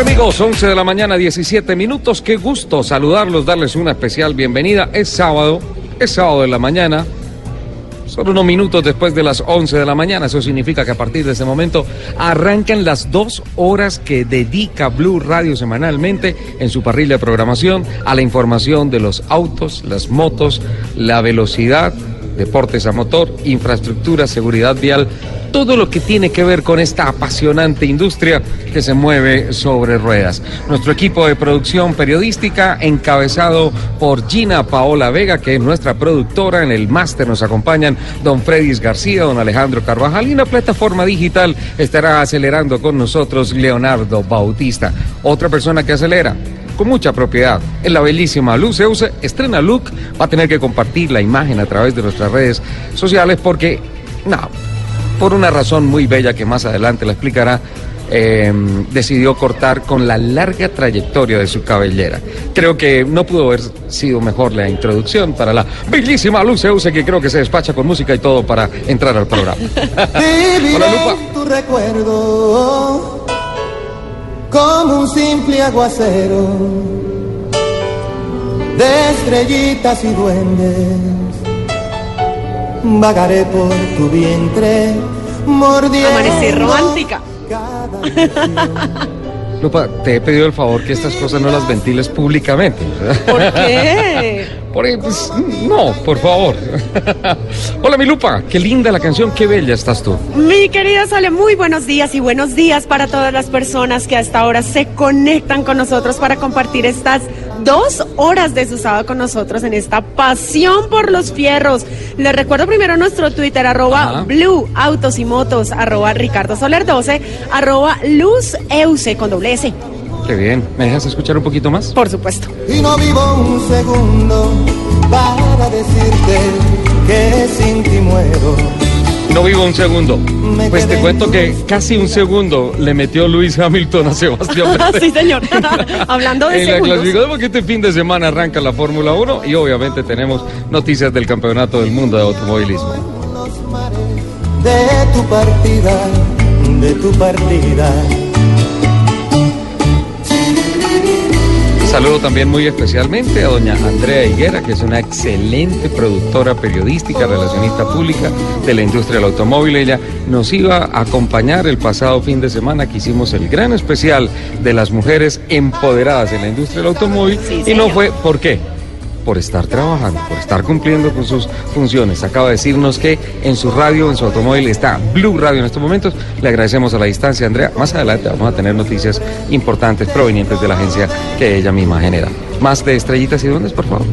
Amigos? 11 de la mañana, 17 minutos. Qué gusto saludarlos, darles una especial bienvenida. Es sábado, es sábado de la mañana. Solo unos minutos después de las 11 de la mañana. Eso significa que a partir de ese momento arrancan las dos horas que dedica Blue Radio semanalmente en su parrilla de programación a la información de los autos, las motos, la velocidad, deportes a motor, infraestructura, seguridad vial, todo lo que tiene que ver con esta apasionante industria que se mueve sobre ruedas. Nuestro equipo de producción periodística, encabezado por Gina Paola Vega, que es nuestra productora, en el máster nos acompañan don Fredis García, don Alejandro Carvajal, y en la plataforma digital estará acelerando con nosotros Leonardo Bautista. Otra persona que acelera, con mucha propiedad. En la bellísima Luz Euse estrena look, va a tener que compartir la imagen a través de nuestras redes sociales porque, no, por una razón muy bella que más adelante la explicará, eh, decidió cortar con la larga trayectoria de su cabellera. Creo que no pudo haber sido mejor la introducción para la bellísima Luz Euse que creo que se despacha con música y todo para entrar al programa. Hola, tu recuerdo como un simple aguacero de estrellitas y duendes. Vagaré por tu vientre, mordiendo Amanecer romántica. Lupa, te he pedido el favor que estas cosas no las ventiles públicamente. ¿Por qué? Por pues, no, por favor. Hola, mi Lupa, qué linda la canción, qué bella estás tú. Mi querida Sole, muy buenos días y buenos días para todas las personas que hasta ahora se conectan con nosotros para compartir estas dos horas de su sábado con nosotros en esta pasión por los fierros. Les recuerdo primero nuestro Twitter, arroba Ajá. Blue Autos y Motos, arroba Ricardo Soler 12, arroba Luz Euse con doble S, Qué bien, ¿me dejas escuchar un poquito más? por supuesto. Y no vivo un segundo para decirte que sin ti muero. No vivo un segundo. Pues te cuento que casi un segundo le metió Luis Hamilton a Sebastián Vettel. sí, señor. Hablando de En la segundos. clasificación, porque este fin de semana arranca la Fórmula 1 y obviamente tenemos noticias del Campeonato del Mundo de Automovilismo. De tu partida, de tu partida. Saludo también muy especialmente a doña Andrea Higuera, que es una excelente productora periodística, relacionista pública de la industria del automóvil. Ella nos iba a acompañar el pasado fin de semana que hicimos el gran especial de las mujeres empoderadas en la industria del automóvil. Sí, y no fue, ¿por qué? Por estar trabajando, por estar cumpliendo con sus funciones. Acaba de decirnos que en su radio, en su automóvil, está Blue Radio en estos momentos. Le agradecemos a la distancia, Andrea. Más adelante vamos a tener noticias importantes provenientes de la agencia que ella misma genera. Más de estrellitas y duendes, por favor.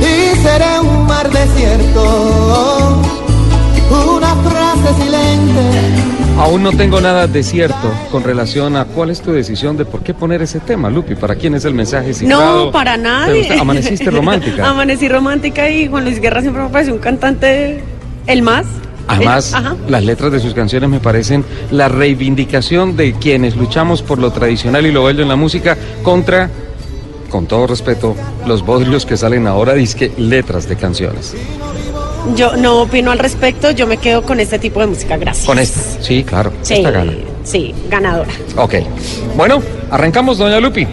Y seré un mar desierto, una frase silente. Aún no tengo nada desierto con relación a cuál es tu decisión de por qué poner ese tema, Lupi. ¿Para quién es el mensaje cifrado? No, para ¿Te nadie. Amaneciste romántica. Amanecí romántica y Juan Luis Guerra siempre me pareció un cantante el más. Además, El- ajá. las letras de sus canciones me parecen la reivindicación de quienes luchamos por lo tradicional y lo bello en la música contra, con todo respeto, los bodrios que salen ahora, disque letras de canciones. Yo no opino al respecto, yo me quedo con este tipo de música, gracias. Con esta, sí, claro, Sí, esta gana. sí, ganadora. Ok. Bueno, arrancamos, doña Lupi.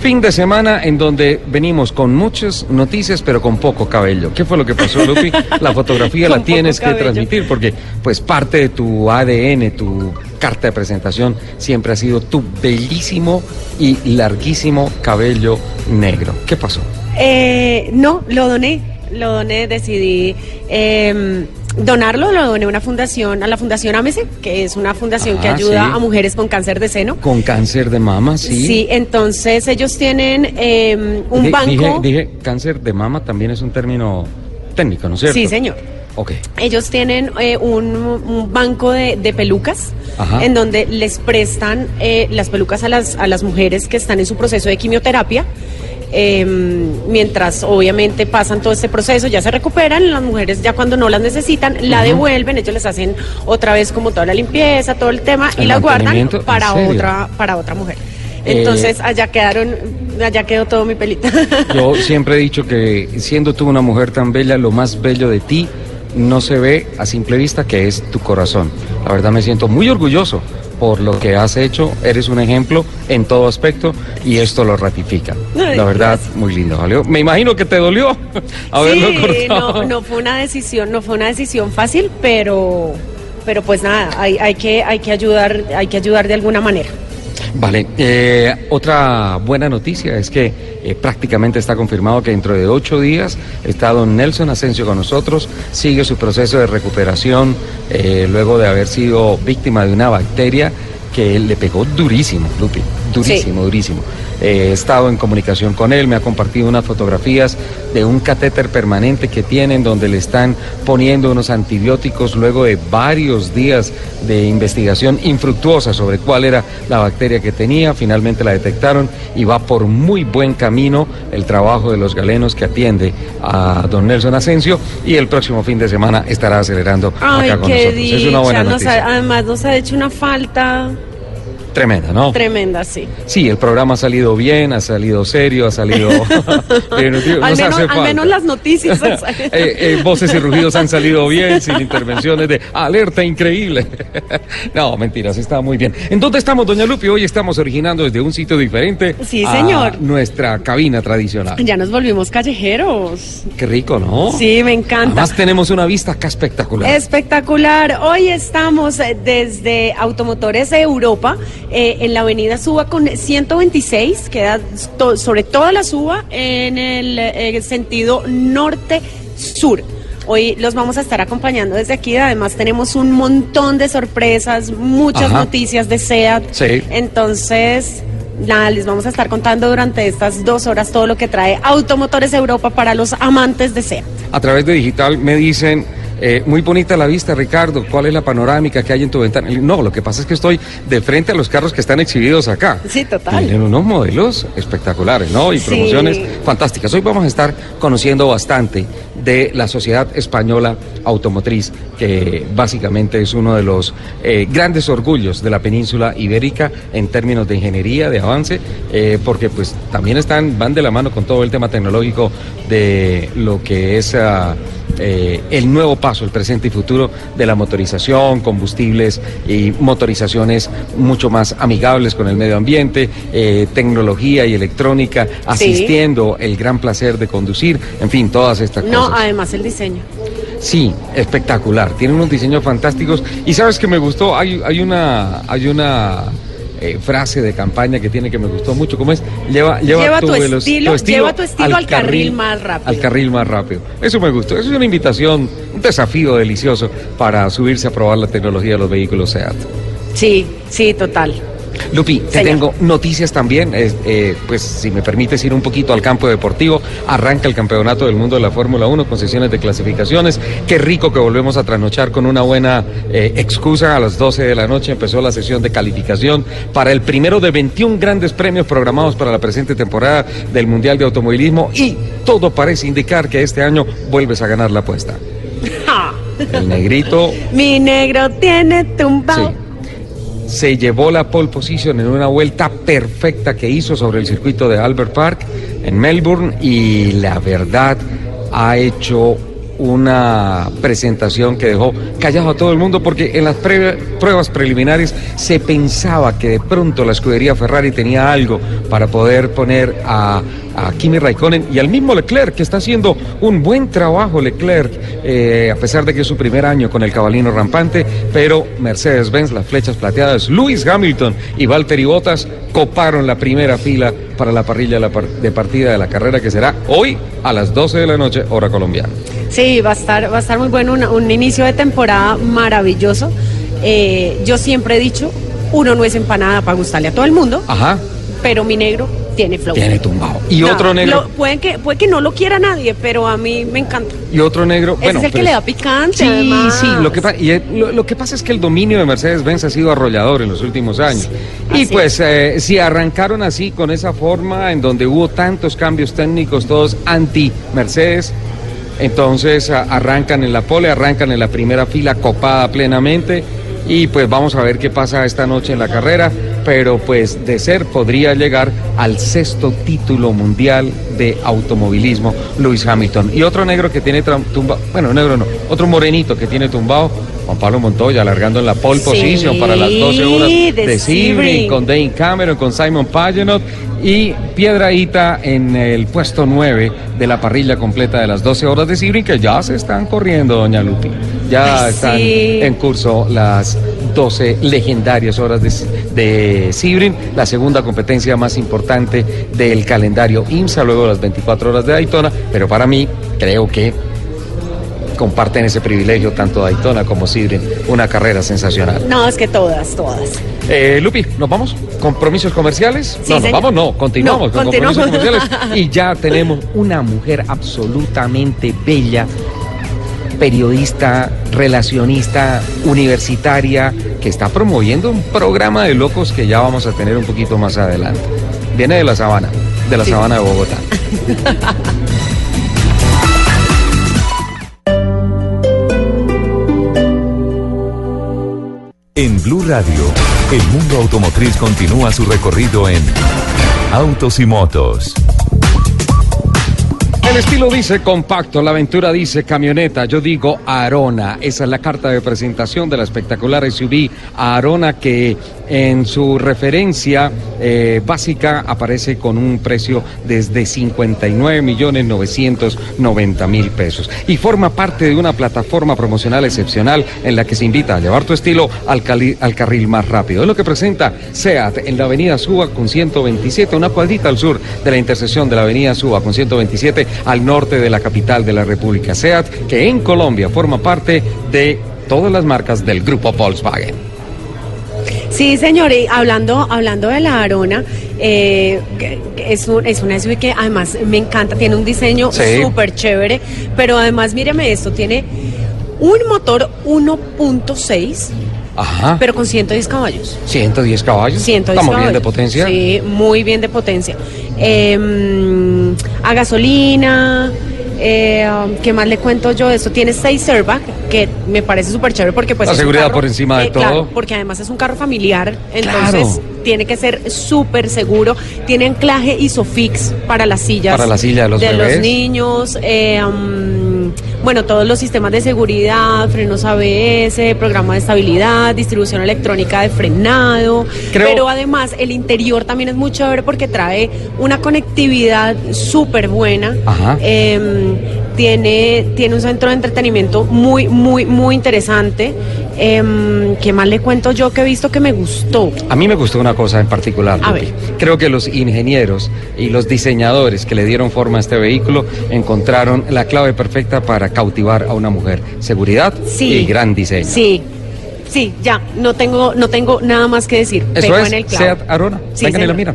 Fin de semana en donde venimos con muchas noticias, pero con poco cabello. ¿Qué fue lo que pasó, Lupi? La fotografía la tienes que cabello. transmitir porque, pues, parte de tu ADN, tu carta de presentación, siempre ha sido tu bellísimo y larguísimo cabello negro. ¿Qué pasó? Eh, no, lo doné, lo doné, decidí eh, donarlo, lo doné a una fundación, a la Fundación Amese, que es una fundación que Ah, ayuda sí. a mujeres con cáncer de seno. Con cáncer de mama, sí. Sí, entonces ellos tienen eh, un banco. Dije, dije, cáncer de mama también es un término técnico, ¿no es cierto? Sí, señor. Ok. Ellos tienen eh, un, un banco de, de pelucas Ajá. en donde les prestan eh, las pelucas a las, a las mujeres que están en su proceso de quimioterapia. Eh, mientras obviamente pasan todo este proceso, ya se recuperan, las mujeres ya cuando no las necesitan, la devuelven, ellos les hacen otra vez como toda la limpieza, todo el tema y ¿El la guardan para otra, para otra mujer. Eh, Entonces allá quedaron, allá quedó todo mi pelito. Yo siempre he dicho que siendo tú una mujer tan bella, lo más bello de ti no se ve a simple vista que es tu corazón. La verdad me siento muy orgulloso por lo que has hecho, eres un ejemplo en todo aspecto y esto lo ratifica. Ay, La verdad, gracias. muy lindo. ¿valió? Me imagino que te dolió haberlo sí, cortado. no, no fue una decisión, no fue una decisión fácil, pero, pero pues nada, hay, hay que, hay que ayudar, hay que ayudar de alguna manera. Vale, eh, otra buena noticia es que eh, prácticamente está confirmado que dentro de ocho días está don Nelson Asensio con nosotros, sigue su proceso de recuperación eh, luego de haber sido víctima de una bacteria que le pegó durísimo, Lupi, durísimo, durísimo. Eh, he estado en comunicación con él, me ha compartido unas fotografías de un catéter permanente que tienen donde le están poniendo unos antibióticos luego de varios días de investigación infructuosa sobre cuál era la bacteria que tenía. Finalmente la detectaron y va por muy buen camino el trabajo de los galenos que atiende a don Nelson Asensio y el próximo fin de semana estará acelerando Ay, acá con qué nosotros. dicha. es una buena nos noticia. ha- además nos ha hecho una falta Tremenda, ¿no? tremenda, sí. Sí, el programa ha salido bien, ha salido serio, ha salido... bien, al, menos, al falta. menos las noticias. Eh, eh, voces y rugidos han salido bien, sin intervenciones de alerta increíble. no, mentiras, está muy bien. ¿En dónde estamos, doña Lupi? Hoy estamos originando desde un sitio diferente. Sí, a señor. Nuestra cabina tradicional. ya nos volvimos callejeros. Qué rico, ¿no? Sí, me encanta. Además tenemos una vista acá espectacular. Espectacular. Hoy estamos eh, desde Automotores de Europa eh, en la avenida Suba con 126, queda to- sobre toda la Suba en el eh, sentido norte-sur. Hoy los vamos a estar acompañando desde aquí. Además tenemos un montón de sorpresas, muchas Ajá. noticias de SEAT. Sí. Entonces, nada, les vamos a estar contando durante estas dos horas todo lo que trae Automotores Europa para los amantes de SEAT. A través de digital me dicen, eh, muy bonita la vista, Ricardo, ¿cuál es la panorámica que hay en tu ventana? No, lo que pasa es que estoy de frente a los carros que están exhibidos acá. Sí, total. Tienen unos modelos espectaculares, ¿no? Y Sí. promociones fantásticas. Hoy vamos a estar conociendo bastante de la Sociedad Española Automotriz, que básicamente es uno de los eh, grandes orgullos de la península ibérica en términos de ingeniería, de avance, eh, porque pues también están, van de la mano con todo el tema tecnológico de lo que es ah, eh, el nuevo paso, el presente y futuro de la motorización, combustibles y motorizaciones mucho más amigables con el medio ambiente, eh, tecnología y electrónica, asistiendo el gran placer de conducir, en fin, todas estas No, cosas. además el diseño. Sí, espectacular. Tiene unos diseños fantásticos. Y sabes que me gustó, hay, hay una, hay una eh, frase de campaña que tiene que me gustó mucho. ¿Cómo es? Lleva, lleva, Lleva tu estilo- lleva tu estilo al carril más rápido. Al carril más rápido. Eso me gustó. Eso es una invitación, un desafío delicioso para subirse a probar la tecnología de los vehículos SEAT. Sí, sí, total. Lupi, te Señor. tengo noticias también. Eh, pues si me permites ir un poquito al campo deportivo, arranca el campeonato del mundo de la Fórmula 1 con sesiones de clasificaciones. Qué rico que volvemos a trasnochar con una buena eh, excusa. A las 12 de la noche empezó la sesión de calificación para el primero de 21 grandes premios programados para la presente temporada del Mundial de Automovilismo y todo parece indicar que este año vuelves a ganar la apuesta. El negrito Mi negro tiene tumbado. Sí. Se llevó la pole position en una vuelta perfecta que hizo sobre el circuito de Albert Park en Melbourne y la verdad ha hecho una presentación que dejó callado a todo el mundo porque en las pruebas preliminares se pensaba que de pronto la escudería Ferrari tenía algo para poder poner a a Kimi Raikkonen y al mismo Leclerc, que está haciendo un buen trabajo Leclerc, eh, a pesar de que es su primer año con el cabalino rampante, pero Mercedes-Benz, las flechas plateadas, Lewis Hamilton y Valtteri Bottas coparon la primera fila para la parrilla de partida de la carrera que será hoy a las 12 de la noche, hora colombiana. Sí, va a estar, va a estar muy bueno, un inicio de temporada maravilloso. Eh, yo siempre he dicho, uno no es empanada para gustarle a todo el mundo. Ajá. Pero mi negro tiene flow. Tiene tumbado. Y otro negro. puede, que, puede que no lo quiera nadie, pero a mí me encanta. Y otro negro. Ese es el que le da picante. Sí, sí. Lo que, y lo, que pasa es que el dominio de Mercedes-Benz ha sido arrollador en los últimos años. y pues, eh, si arrancaron así, con esa forma, en donde hubo tantos cambios técnicos, todos anti-Mercedes. Entonces arrancan en la pole, arrancan en la primera fila copada plenamente y pues vamos a ver qué pasa esta noche en la carrera, pero pues de ser podría llegar al sexto título mundial de automovilismo Luis Hamilton. Y otro negro que tiene tumbado, bueno, negro no, otro morenito que tiene tumbado, Juan Pablo Montoya, alargando en la pole position para las 12 horas de, Sebring, con Dane Cameron, con Simon Pagenot y Piedraíta en el puesto 9 de la parrilla completa de las 12 horas de Sebring, que ya se están corriendo, doña Lupi. Ya están en curso las 12 legendarias horas de, de Sebring, la segunda competencia más importante del calendario IMSA, luego las 24 horas de Daytona, pero para mí creo que comparten ese privilegio tanto Daytona como Sebring, una carrera sensacional. No, es que todas, todas. Eh, Lupi, ¿nos vamos? ¿Compromisos comerciales? no, nos vamos, no, continuamos con compromisos comerciales. Y ya tenemos una mujer absolutamente bella, periodista, relacionista, universitaria, que está promoviendo un programa de locos que ya vamos a tener un poquito más adelante. Viene de la sabana, de la sabana de Bogotá. En Blue Radio, el mundo automotriz continúa su recorrido en Autos y Motos. El estilo dice compacto, la aventura dice camioneta, yo digo Arona. Esa es la carta de presentación de la espectacular SUV Arona que en su referencia eh, básica aparece con un precio desde 59 millones 990 mil pesos y forma parte de una plataforma promocional excepcional en la que se invita a llevar tu estilo al, al carril más rápido. Es lo que presenta SEAT en la avenida Suba con 127, una cuadrita al sur de la intersección de la avenida Suba con 127 al norte de la capital de la República. SEAT que en Colombia forma parte de todas las marcas del grupo Volkswagen. Sí, señor, y hablando, hablando de la Arona, eh, es, un, es una SUV que además me encanta, tiene un diseño súper chévere, pero además míreme esto, tiene un motor 1.6. Ajá. Pero con 110 caballos. 110 caballos. 110 Estamos bien de potencia. Sí, muy bien de potencia. Em, a gasolina, eh, um, ¿Qué más le cuento yo? Esto tiene seis airbags, que me parece súper chévere porque pues... La seguridad por encima de eh, todo. porque además es un carro familiar, entonces tiene que ser súper seguro. Tiene anclaje ISOFIX para las sillas. Para la silla de los, de los niños. Eh, um, bueno, todos los sistemas de seguridad, frenos ABS, programa de estabilidad, distribución electrónica de frenado. Pero además el interior también es muy chévere porque trae una conectividad súper buena. Em, tiene, tiene un centro de entretenimiento muy, muy, muy interesante. Eh, ¿Qué más le cuento yo que he visto que me gustó? A mí me gustó una cosa en particular. Creo que los ingenieros y los diseñadores que le dieron forma a este vehículo encontraron la clave perfecta para cautivar a una mujer. Seguridad y gran diseño. Sí. Sí, ya, no tengo, no tengo nada más que decir. Eso es, en el Seat Arona. Sí, Vengan y la mira.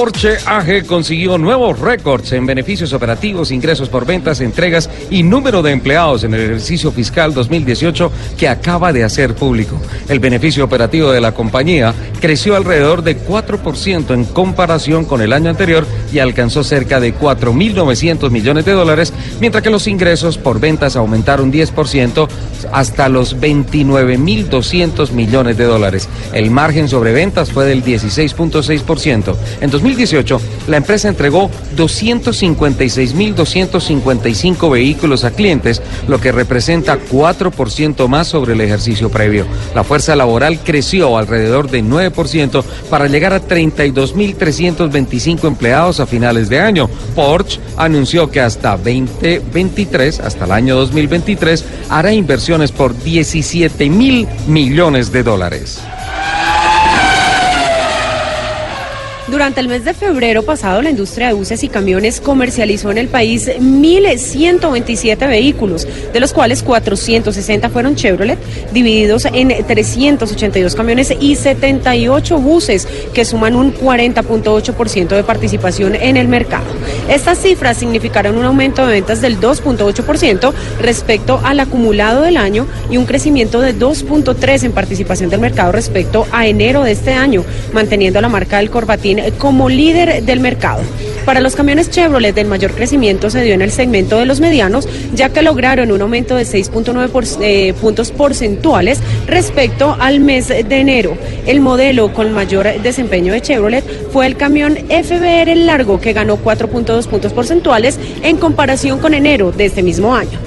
Porsche AG consiguió nuevos récords en beneficios operativos, ingresos por ventas, entregas y número de empleados en el ejercicio fiscal 2018 que acaba de hacer público. El beneficio operativo de la compañía creció alrededor de 4% en comparación con el año anterior y alcanzó cerca de 4.900 millones de dólares, mientras que los ingresos por ventas aumentaron 10% hasta los 29.200 millones de dólares. El margen sobre ventas fue del 16.6%. En 2018 2018, la empresa entregó 256.255 vehículos a clientes, lo que representa 4% más sobre el ejercicio previo. La fuerza laboral creció alrededor de 9% para llegar a 32.325 empleados a finales de año. Porsche anunció que hasta 2023, hasta el año 2023, hará inversiones por 17 mil millones de dólares. Durante el mes de febrero pasado, la industria de buses y camiones comercializó en el país 1.127 vehículos, de los cuales 460 fueron Chevrolet, divididos en 382 camiones y 78 buses, que suman un 40.8% de participación en el mercado. Estas cifras significaron un aumento de ventas del 2.8% respecto al acumulado del año y un crecimiento de 2.3 en participación del mercado respecto a enero de este año, manteniendo la marca del Corbatín como líder del mercado. Para los camiones Chevrolet, el mayor crecimiento se dio en el segmento de los medianos, ya que lograron un aumento de 6.9 eh, puntos porcentuales respecto al mes de enero. El modelo con mayor desempeño de Chevrolet fue el camión FBR Largo, que ganó 4.2 puntos porcentuales en comparación con enero de este mismo año.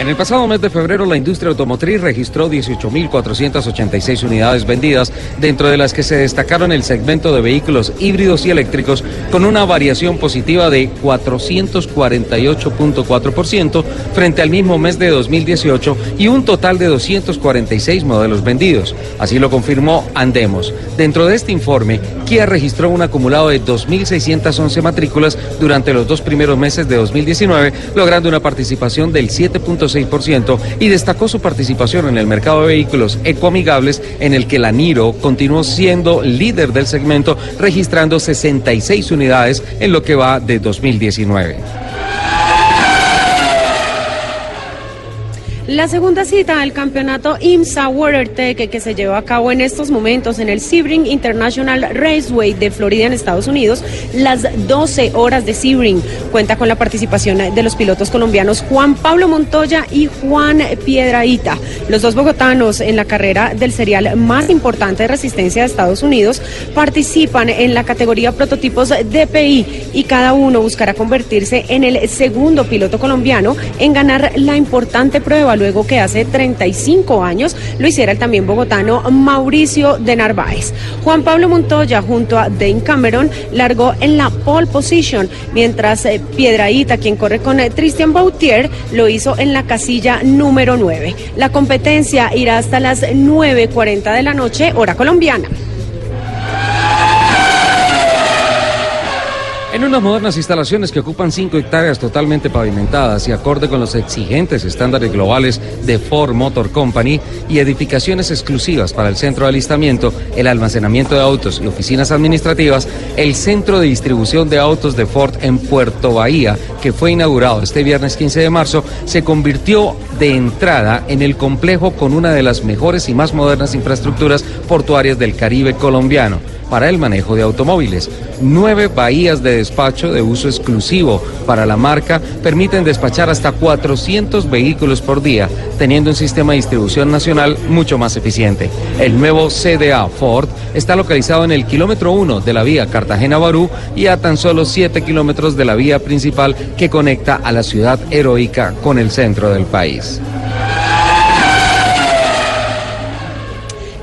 En el pasado mes de febrero, la industria automotriz registró 18.486 unidades vendidas, dentro de las que se destacaron el segmento de vehículos híbridos y eléctricos, con una variación positiva de 448.4% frente al mismo mes de 2018 y un total de 246 modelos vendidos. Así lo confirmó Andemos. Dentro de este informe, Kia registró un acumulado de 2.611 matrículas durante los dos primeros meses de 2019, logrando una participación del 7.5% y destacó su participación en el mercado de vehículos ecoamigables en el que la Niro continuó siendo líder del segmento registrando 66 unidades en lo que va de 2019. La segunda cita del campeonato IMSA WaterTech que se lleva a cabo en estos momentos en el Sebring International Raceway de Florida en Estados Unidos, las 12 horas de Sebring. Cuenta con la participación de los pilotos colombianos Juan Pablo Montoya y Juan Piedraíta. Los dos bogotanos en la carrera del serial más importante de resistencia de Estados Unidos participan en la categoría prototipos DPI y cada uno buscará convertirse en el segundo piloto colombiano en ganar la importante prueba luego que hace 35 años lo hiciera el también bogotano Mauricio de Narváez. Juan Pablo Montoya junto a Dane Cameron largó en la pole position, mientras eh, Piedraíta, quien corre con eh, Christian Bautier, lo hizo en la casilla número 9. La competencia irá hasta las 9.40 de la noche, hora colombiana. En unas modernas instalaciones que ocupan 5 hectáreas totalmente pavimentadas y acorde con los exigentes estándares globales de Ford Motor Company y edificaciones exclusivas para el centro de alistamiento, el almacenamiento de autos y oficinas administrativas, el centro de distribución de autos de Ford en Puerto Bahía, que fue inaugurado este viernes 15 de marzo, se convirtió de entrada en el complejo con una de las mejores y más modernas infraestructuras portuarias del Caribe colombiano para el manejo de automóviles. Nueve bahías de despacho de uso exclusivo para la marca permiten despachar hasta 400 vehículos por día, teniendo un sistema de distribución nacional mucho más eficiente. El nuevo CDA Ford está localizado en el kilómetro 1 de la vía Cartagena-Barú y a tan solo 7 kilómetros de la vía principal que conecta a la ciudad heroica con el centro del país.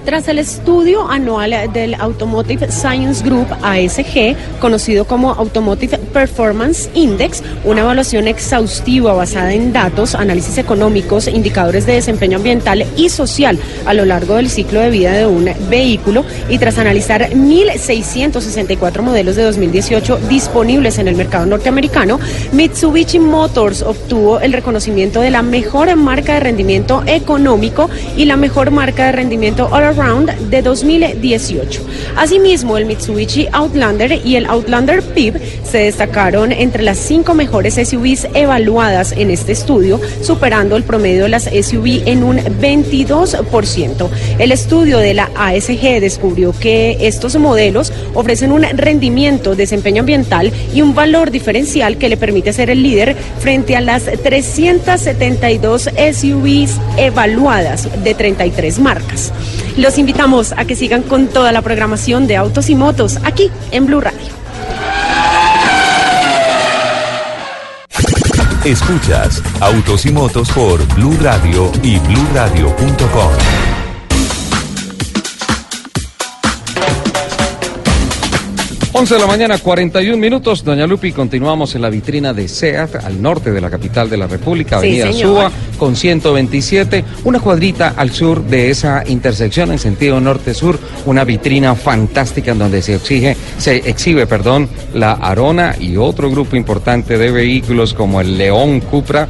Tras el estudio anual del Automotive Science Group ASG, conocido como Automotive Performance Index, una evaluación exhaustiva basada en datos, análisis económicos, indicadores de desempeño ambiental y social a lo largo del ciclo de vida de un vehículo y tras analizar 1.664 modelos de 2018 disponibles en el mercado norteamericano, Mitsubishi Motors obtuvo el reconocimiento de la mejor marca de rendimiento económico y la mejor marca de rendimiento Round de 2018. Asimismo, el Mitsubishi Outlander y el Outlander PIB se destacaron entre las cinco mejores SUVs evaluadas en este estudio, superando el promedio de las SUV en un 22%. El estudio de la ASG descubrió que estos modelos ofrecen un rendimiento, desempeño ambiental y un valor diferencial que le permite ser el líder frente a las 372 SUVs evaluadas de 33 marcas. Los invitamos a que sigan con toda la programación de Autos y Motos aquí en Blue Radio. Escuchas Autos y Motos por Blue Radio y bluradio.com. 11 de la mañana, 41 minutos. Doña Lupi, continuamos en la vitrina de SEAT, al norte de la capital de la República, Sí, Avenida. Suba, con 127. Una cuadrita al sur de esa intersección en sentido norte-sur. Una vitrina fantástica en donde se exige, se exhibe, perdón, la Arona y otro grupo importante de vehículos como el León Cupra.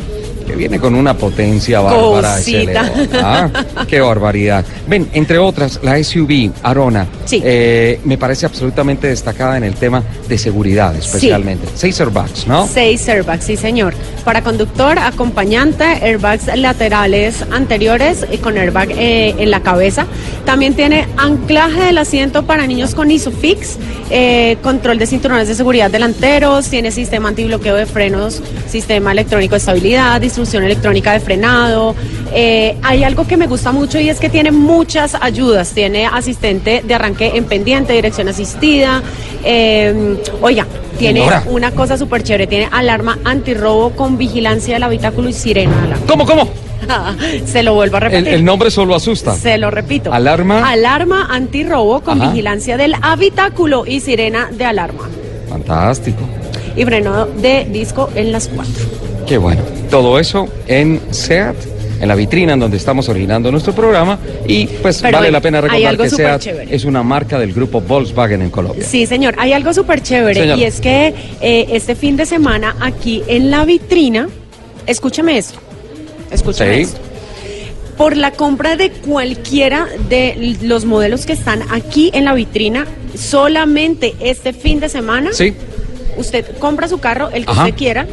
Que viene con una potencia bárbara ese. León. ¿ah? Qué barbaridad. Ven, entre otras, la SUV Arona Sí. eh, me parece absolutamente destacada en el tema de seguridad, especialmente. Seis airbags, ¿no? Seis airbags, sí señor. Para conductor, acompañante, airbags laterales anteriores y con airbag eh, en la cabeza. También tiene anclaje del asiento para niños con ISOFIX, eh, control de cinturones de seguridad delanteros, tiene sistema antibloqueo de frenos, sistema electrónico de estabilidad, distribución electrónica de frenado. Eh, hay algo que me gusta mucho y es que tiene muchas ayudas. Tiene asistente de arranque en pendiente, dirección asistida. eh, oiga, tiene Señora. una cosa súper chévere. Tiene alarma antirrobo con vigilancia del habitáculo y sirena. de alarma. ¿Cómo, cómo? Se lo vuelvo a El, repetir. el nombre solo asusta. Se lo repito. Alarma. Alarma antirrobo con Ajá. vigilancia del habitáculo y sirena de alarma. Fantástico. Y freno de disco en las cuatro. Qué bueno. Todo eso en SEAT, en la vitrina en donde estamos originando nuestro programa. Y pues Pero vale hay- la pena recordar que SEAT chévere. es una marca del grupo Volkswagen en Colombia. Sí, señor. Hay algo súper chévere Señor. y es que eh, este fin de semana aquí en la vitrina, escúchame esto, escúchame Sí. esto. Por la compra de cualquiera de los modelos que están aquí en la vitrina, solamente este fin de semana, Sí. usted compra su carro, el que Ajá. usted quiera,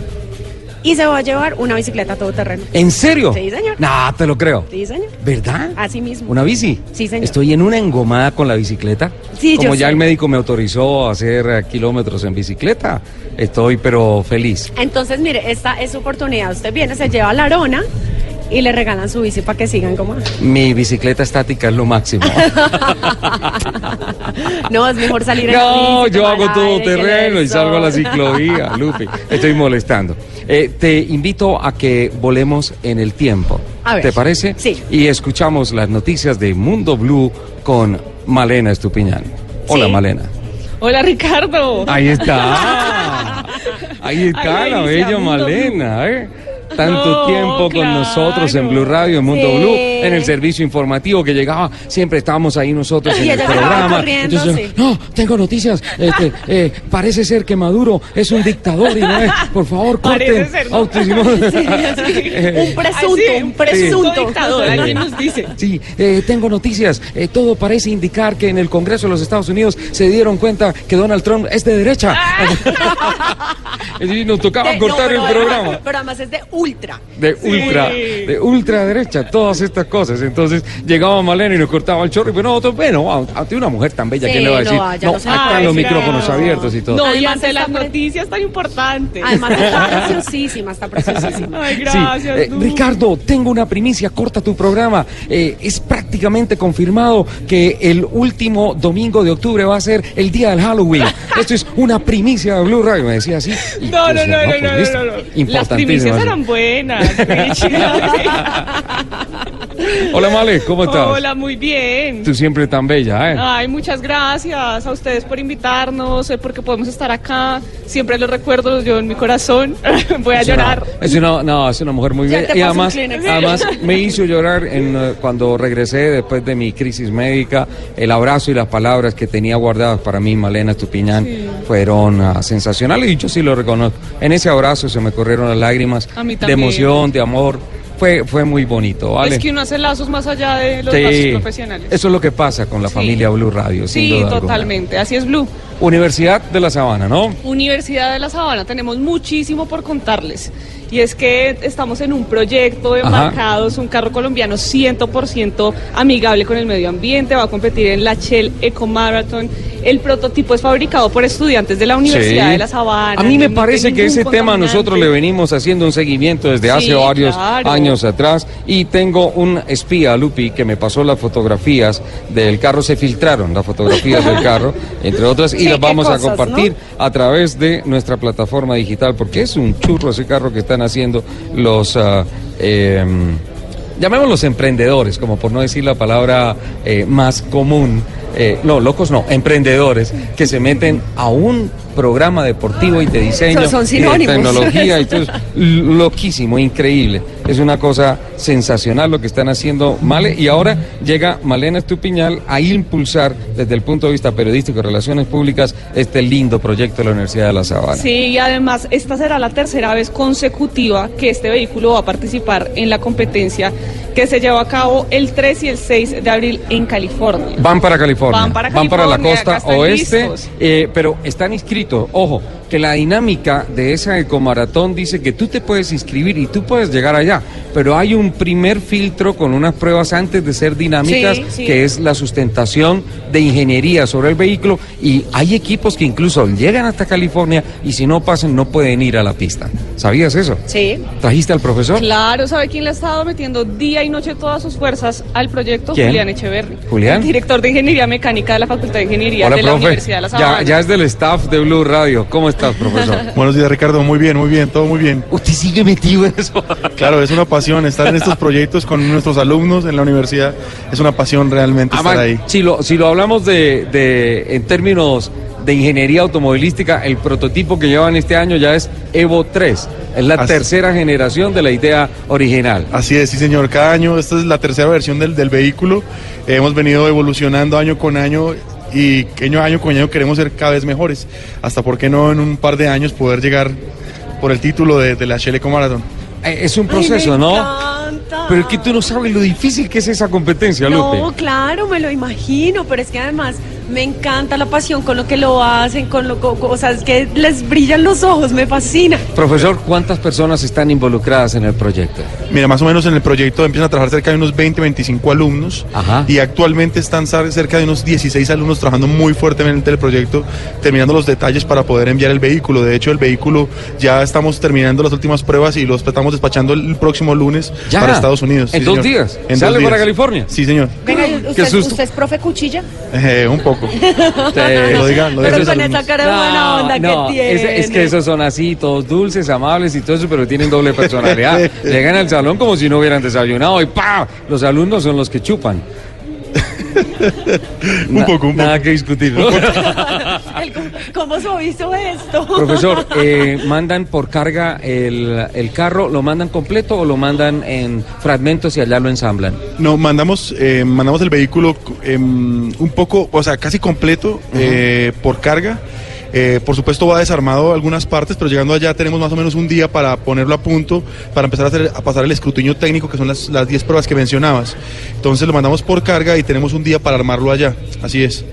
y se va a llevar una bicicleta todoterreno. ¿En serio? Sí, señor. Nah, te lo creo. Sí, señor. ¿Verdad? Así mismo. ¿Una bici? Sí, señor. Estoy en una engomada con la bicicleta. Sí, Como yo ya sé. el médico me autorizó a hacer eh, kilómetros en bicicleta, estoy pero feliz. Entonces, mire, esta es su oportunidad. Usted viene, se lleva la arona y le regalan su bici para que sigan como... Mi bicicleta estática es lo máximo. No, es mejor salir en No, yo hago todo terreno y salgo a la ciclovía, Lupi. Estoy molestando. Eh, te invito a que volemos en el tiempo. A ver. ¿Te parece? Sí. Y escuchamos las noticias de Mundo Blue con Malena Estupiñán. Hola, Sí. Malena. Hola Ricardo. Ahí está. Ahí está la bella Mundo Malena, ¿eh? Tanto No, tiempo con nosotros en Blue Radio, en Mundo Sí. Blue, en el servicio informativo que llegaba, siempre estábamos ahí nosotros en Y el programa. Entonces, sí. no, tengo noticias. Este, eh, parece ser que Maduro es un dictador y no es. Por favor, Parece corten. ser. Eh, Un presunto, Ay, sí, un presunto. dictador, alguien nos dice. Sí, eh, tengo noticias. Eh, todo parece indicar que en el Congreso de los Estados Unidos se dieron cuenta que Donald Trump es de derecha. y nos tocaba De- cortar no, el programa. además- Pero además es de ultra. De ultra, de ultraderecha, todas estas cosas. Entonces llegaba Malena y nos cortaba el chorro. Y pero no, bueno, ante una mujer tan bella, Sí, ¿qué le va a no, decir? No, no se acá los micrófonos abiertos y todo. No, y ante las pre- noticias tan importantes. Además está preciosísima, está preciosísima. Ay, Sí, gracias. eh. Ricardo, tengo una primicia, corta tu programa. Eh, es prácticamente confirmado que el último domingo de octubre va a ser el día del Halloween. Esto es una primicia de Blue Radio, me decía así. No, yo no, no, no, pues no, no, no. Las primicias eran buenas. Richie. Hola, Male, ¿cómo estás? Hola, muy bien. Tú siempre tan bella, ¿eh? Ay, muchas gracias a ustedes por invitarnos, eh, porque podemos estar acá. Siempre los recuerdo, los llevo en mi corazón. Voy a Es una- llorar. es una, no, es una mujer muy bella. Y además, además me hizo llorar en, eh, cuando regresé después de mi crisis médica. El abrazo y las palabras que tenía guardadas para mí, Malena Estupiñán, fueron ah, sensacionales y yo sí lo reconozco. En ese abrazo se me corrieron las lágrimas de emoción, de amor. Fue, fue muy bonito, ¿vale? Es que uno hace lazos más allá de los Sí, lazos profesionales. Eso es lo que pasa con la Sí. familia Blue Radio, sin Sí, duda alguna. totalmente. Así es Blue. Universidad de La Sabana, ¿no? Universidad de La Sabana, tenemos muchísimo por contarles. Y es que estamos en un proyecto de. Marcados, un carro colombiano 100% amigable con el medio ambiente, va a competir en la Shell Eco Marathon. El prototipo es fabricado por estudiantes de la Universidad Sí. de La Sabana. A mí me parece que ese tema nosotros le venimos haciendo un seguimiento desde Sí, hace varios claro. años atrás y tengo un espía, Lupi, que me pasó las fotografías del carro, se filtraron las fotografías del carro, entre otras, y Sí, las vamos a compartir a través de nuestra plataforma digital, porque es un churro ese carro que están haciendo los... ah, em, llamémoslos emprendedores, como por no decir la palabra eh, más común. eh, no, locos no, emprendedores que se meten a un programa deportivo y de diseño Son- son y de sinónimos. tecnología y todo loquísimo, increíble. Es una cosa sensacional lo que están haciendo Male y ahora llega Malena Estupiñal a impulsar desde el punto de vista periodístico y relaciones públicas este lindo proyecto de la Universidad de La Sabana. Sí, y además esta será la tercera vez consecutiva que este vehículo va a participar en la competencia que se lleva a cabo el 3 y el 6 de abril en California. Van para California, Van para la California, costa acá están oeste, listos. eh, pero están inscritos. Ojo, que la dinámica de esa ecomaratón dice que tú te puedes inscribir y tú puedes llegar allá, pero hay un primer filtro con unas pruebas antes de ser dinámicas, Sí, sí. que es la sustentación de ingeniería sobre el vehículo y hay equipos que incluso llegan hasta California y si no pasan no pueden ir a la pista. ¿Sabías eso? Sí. ¿Trajiste al profesor? Claro, ¿sabe quién le ha estado metiendo día y noche todas sus fuerzas al proyecto? ¿Quién? Julián Echeverry. ¿Julián? El director de Ingeniería Mecánica de la Facultad de Ingeniería Hola, de la profe. Universidad de La Ya, Sabana. ya es del staff de Blue Radio. ¿Cómo estás, profesor? Buenos días, Ricardo. Muy bien, muy bien, todo muy bien. Usted sigue metido en eso. Claro, es una pasión estar en estos proyectos con nuestros alumnos en la universidad. Es una pasión realmente estar ahí. si lo, si lo hablamos de, de- en términos de ingeniería automovilística, el prototipo que llevan este año ya es Evo 3. Es la Así- tercera generación de la idea original. Así es, sí, señor. Cada año, esta es la tercera versión del, del vehículo. Eh, hemos venido evolucionando año con año y año, año con año queremos ser cada vez mejores. Hasta, ¿por qué no, en un par de años poder llegar por el título de, de la Shell Eco Marathon? Eh, Es un Ay, proceso, me ¿no? encanta. Pero es que tú no sabes lo difícil que es esa competencia, No, Lupe. claro, me lo imagino, pero es que además me encanta la pasión con lo que lo hacen, con lo, co- co- o sea, es que les brillan los ojos, me fascina. Profesor, ¿cuántas personas están involucradas en el proyecto? Mira, más o menos en el proyecto empiezan a trabajar cerca de unos 20, 25 alumnos Ajá. y actualmente están cer- cerca de unos 16 alumnos trabajando muy fuertemente en el proyecto, terminando los detalles para poder enviar el vehículo. De hecho, el vehículo ya estamos terminando las últimas pruebas y los estamos despachando el próximo lunes ¿Ya? para Estados Unidos. ¿En Sí, dos señor. días? En ¿Sale dos para. California? Sí, señor. Venga, Qué ¿usted, susto. ¿usted es profe Cuchilla? Eh, un poco. Lo digan, lo Pero con esa cara de buena onda no, que tiene. Es, es que esos son así, todos dulces, amables y todo eso, pero tienen doble personalidad. Llegan al salón como si no hubieran desayunado y ¡pa! Los alumnos son los que chupan. Un poco, un Nada que discutir, ¿no? El- ¿Cómo se hizo esto? Profesor, eh, ¿mandan por carga el, el carro? ¿Lo mandan completo o lo mandan en fragmentos y allá lo ensamblan? No, mandamos, eh, mandamos el vehículo em, un poco, o sea, casi completo eh, por carga. Eh, por supuesto va desarmado algunas partes, pero llegando allá tenemos más o menos un día para ponerlo a punto, para empezar a, hacer, a pasar el escrutinio técnico, que son las las 10 pruebas que mencionabas. Entonces lo mandamos por carga y tenemos un día para armarlo allá. Así es.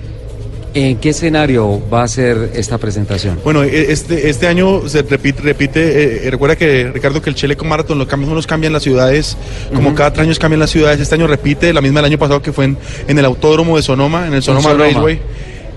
¿En qué escenario va a ser esta presentación? Bueno, e- este, este año se repite, repite eh, recuerda que Ricardo que el Cheleco Marathon lo cambian, unos cambian las ciudades, como cada tres años cambian las ciudades, este año repite la misma del año pasado que fue en, en el autódromo de Sonoma, en el Sonoma, Sonoma. Railway.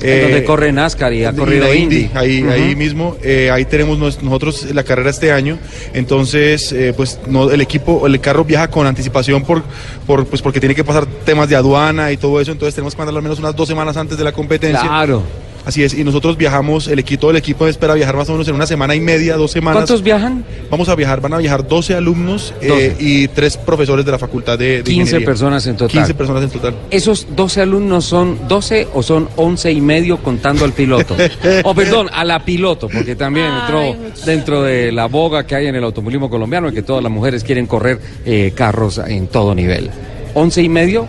En donde Eh, corre NASCAR y ha corrido Indy. ahí, ahí mismo, eh, ahí tenemos nos- nosotros la carrera este año, entonces eh, pues no, el equipo, el carro viaja con anticipación por, por pues porque tiene que pasar temas de aduana y todo eso, entonces tenemos que mandarlo al menos unas dos semanas antes de la competencia. Claro. Así es, y nosotros viajamos, el equipo del equipo espera viajar más o menos en una semana y media, dos semanas. ¿Cuántos viajan? Vamos a viajar, van a viajar 12 alumnos eh, 12. y tres profesores de la facultad de, de 15 ingeniería. personas en total. 15 personas en total. ¿Esos 12 alumnos son 12 o son 11 y medio contando al piloto? O perdón, a la piloto, porque también entró dentro de la boga que hay en el automovilismo colombiano y que todas las mujeres quieren correr eh, carros en todo nivel. ¿11 y medio?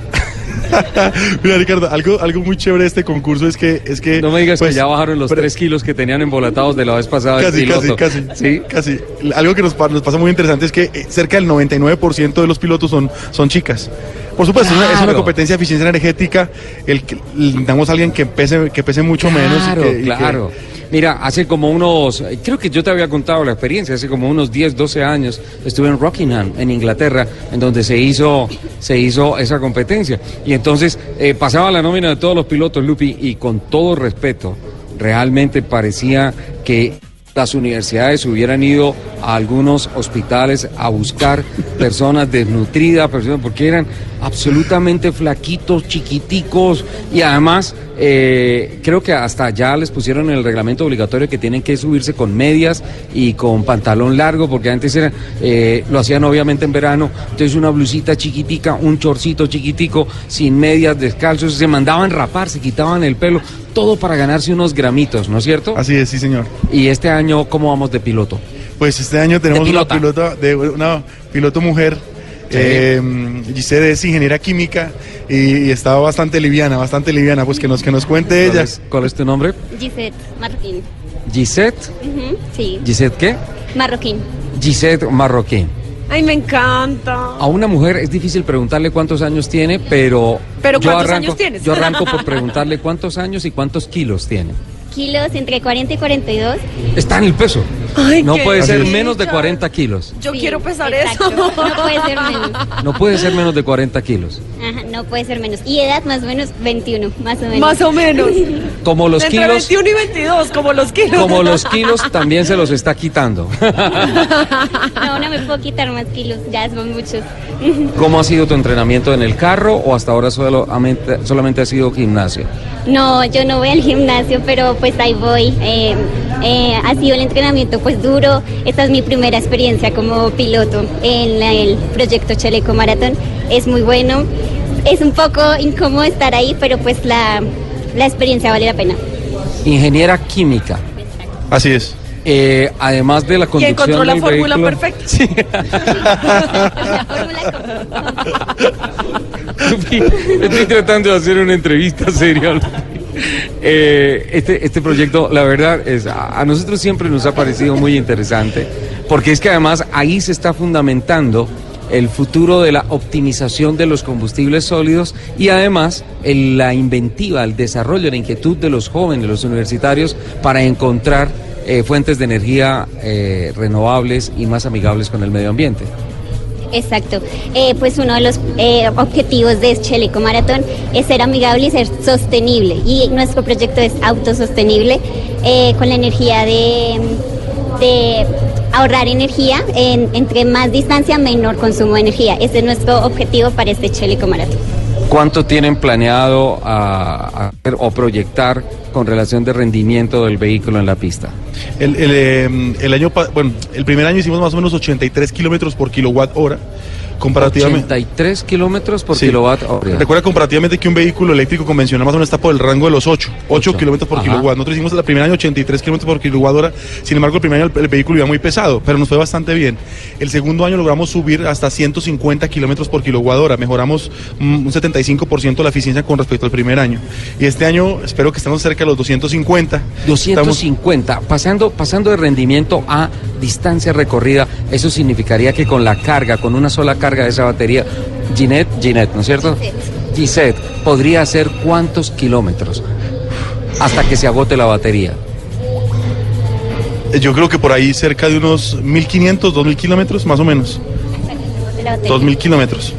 Mira, Ricardo, algo, algo muy chévere de este concurso es que... Es que No me digas pues, que ya bajaron los pero- tres kilos que tenían embolatados de la vez pasada Casi, casi, casi. ¿Sí? Casi. Algo que nos, nos pasa muy interesante es que eh, cerca del 99% de los pilotos son, son chicas. Por supuesto, es una- es una Claro. competencia de eficiencia energética. El, que- necesitamos a alguien que pese, que pese mucho menos. y Claro, que- y que- claro. Mira, hace como unos, creo que yo te había contado la experiencia, hace como unos 10, 12 años estuve en Rockingham, en Inglaterra, en donde se hizo, se hizo esa competencia. Y entonces eh, pasaba la nómina de todos los pilotos, Lupi, y con todo respeto, realmente parecía que las universidades hubieran ido a algunos hospitales a buscar personas desnutridas, personas, porque eran absolutamente flaquitos, chiquiticos y además eh, creo que hasta ya les pusieron en el reglamento obligatorio que tienen que subirse con medias y con pantalón largo, porque antes era, eh, lo hacían obviamente en verano, entonces una blusita chiquitica, un chorcito chiquitico, sin medias, descalzos, se mandaban rapar, se quitaban el pelo, todo para ganarse unos gramitos, ¿no es cierto? Así es, sí, señor. Y este año, ¿cómo vamos de piloto? Pues este año tenemos De una pilota. de, una piloto mujer. Sí. Eh, Giselle es ingeniera química y, y está bastante liviana, bastante liviana. Pues que nos, que nos cuente ¿Cuál ella. cuál es tu nombre? Gisette Marroquín. Gisette. Sí, ¿Gisette qué? Marroquín. Gisette Marroquín. Ay, me encanta. A una mujer es difícil preguntarle cuántos años tiene, pero. Pero yo ¿cuántos arranco, años tienes? Yo arranco por preguntarle cuántos años y cuántos kilos tiene. Kilos entre 40 y 42. Está en el peso. Ay, no puede ser es. menos de bella. 40 kilos. Yo Sí, quiero pesar exacto. eso. No puede ser menos. No puede ser menos de 40 kilos. Ajá, no puede ser menos. Y edad más o menos 21, más o menos. Más o menos. Como los Entre kilos. 21 y 22, como los kilos. Como los kilos también se los está quitando. No, no me puedo quitar más kilos, ya son muchos. ¿Cómo ha sido tu entrenamiento en el carro o hasta ahora solamente, solamente ha sido gimnasio? No, yo no voy al gimnasio, pero pues ahí voy. Eh, eh, ha sido el entrenamiento pues duro. Esta es mi primera experiencia como piloto en la- el proyecto Chaleco Maratón. Es muy bueno. Es un poco incómodo estar ahí, pero pues la, la experiencia vale la pena. Ingeniera química. Así es. Eh, además de la Y conducción encontró la fórmula vehículo- perfecta. Sí. La fórmula Lupi, Estoy tratando de hacer una entrevista seria. Eh, este, este proyecto, la verdad, es, a, nosotros siempre nos ha parecido muy interesante, porque es que además ahí se está fundamentando el futuro de la optimización de los combustibles sólidos y además la inventiva, el desarrollo, la inquietud de los jóvenes, los universitarios, para encontrar eh, fuentes de energía eh, renovables y más amigables con el medio ambiente. Exacto. Eh, pues uno de los eh, objetivos de Cheleco Maratón es ser amigable y ser sostenible. Y nuestro proyecto es autosostenible eh, con la energía de, ahorrar energía. En- entre más distancia, menor consumo de energía. Ese es nuestro objetivo para este Cheleco Maratón. ¿Cuánto tienen planeado a- a hacer o proyectar con relación de rendimiento del vehículo en la pista? El, el, eh, el año, bueno, el primer año hicimos más o menos 83 kilómetros por kilowatt hora. Comparativamente. 83 kilómetros por Sí. kilowatt. Recuerda comparativamente que un vehículo eléctrico convencional más o menos está por el rango de los 8, 8 Ocho. kilómetros por Ajá. kilowatt. Nosotros hicimos el primer año 83 kilómetros por kilowatt hora. Sin embargo, el primer año el, el vehículo iba muy pesado, pero nos fue bastante bien. El segundo año logramos subir hasta 150 kilómetros por kilowatt hora. Mejoramos mm, un 75% la eficiencia con respecto al primer año. Y este año espero que estemos cerca de los 250. Estamos- 250, pasando, pasando de rendimiento a distancia recorrida, eso significaría que con la carga, con una sola carga de esa batería, Ginette, Ginette, ¿no es cierto? Gisette, podría hacer cuántos kilómetros hasta que se agote la batería. Eh, Yo creo que por ahí cerca de unos 1500, 2000 kilómetros, más o menos. De la batería. 2000 kilómetros.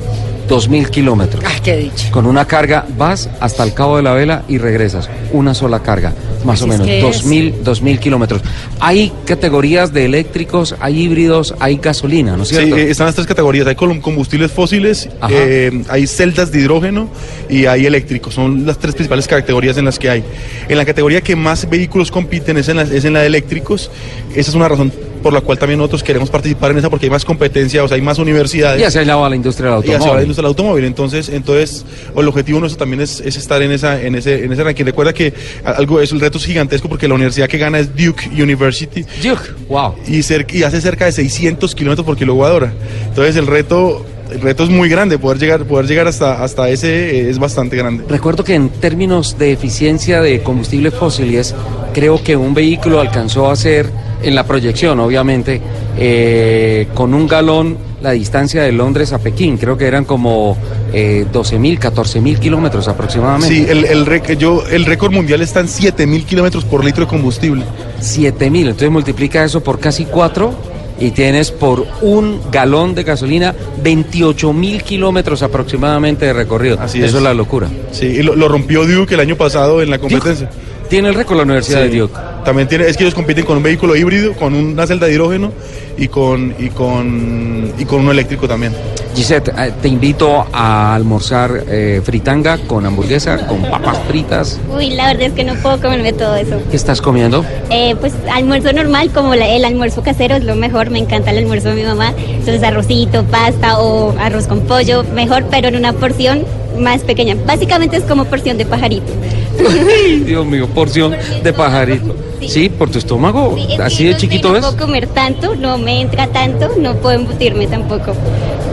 2000 kilómetros. Ay, qué dicha. Con una carga vas hasta el cabo de la vela y regresas. Una sola carga, más o Así menos. que es. 2000, 2000 kilómetros. Hay categorías de eléctricos, hay híbridos, hay gasolina, ¿no es Sí, cierto? eh, están las tres categorías. Hay combustibles fósiles, eh, hay celdas de hidrógeno y hay eléctricos. Son las tres principales categorías en las que hay. En la categoría que más vehículos compiten es en la, es en la de eléctricos. Esa es una razón por la cual también nosotros queremos participar en esa porque hay más competencia, o sea, hay más universidades. Ya se hallaba la industria del y hacia la automóvil. industria del automóvil. Entonces, entonces el objetivo nuestro también es, es estar en esa, en ese, en ese ranking. Recuerda que algo es el reto es gigantesco porque la universidad que gana es Duke University Duke, wow. y, y hace cerca de 600 kilómetros por kilowatt. Entonces el reto el reto es muy grande, poder llegar, poder llegar hasta, hasta ese eh, es bastante grande. Recuerdo que en términos de eficiencia de combustibles fósiles, creo que un vehículo alcanzó a hacer, en la proyección obviamente, eh, con un galón la distancia de Londres a Pekín. Creo que eran como eh, 12 mil, 14 mil kilómetros aproximadamente. Sí, el, el, rec- yo, el récord mundial está en 7000 kilómetros por litro de combustible. 7 mil. Entonces multiplica eso por casi 4 y tienes por un galón de gasolina 28 mil kilómetros aproximadamente de recorrido. Así eso es. es la locura. Sí, y lo, lo rompió Duke el año pasado en la competencia. Tiene el récord la Universidad Sí. de Duke. También tiene, es que ellos compiten con un vehículo híbrido, con una celda de hidrógeno y con, y con, y con uno eléctrico también. Gisette, eh, te invito a almorzar eh, fritanga con hamburguesa, con papas fritas. Uy, la verdad es que no puedo comerme todo eso. ¿Qué estás comiendo? Eh, pues almuerzo normal, como la- el almuerzo casero es lo mejor, me encanta el almuerzo de mi mamá. Entonces arrocito, pasta o arroz con pollo, mejor, pero en una porción más pequeña. Básicamente es como porción de pajarito. Dios mío, porción de pajarito. Sí. Por tu estómago. Sí, es Así de no chiquito no es. puedo comer tanto, no me entra tanto, no puedo embutirme tampoco.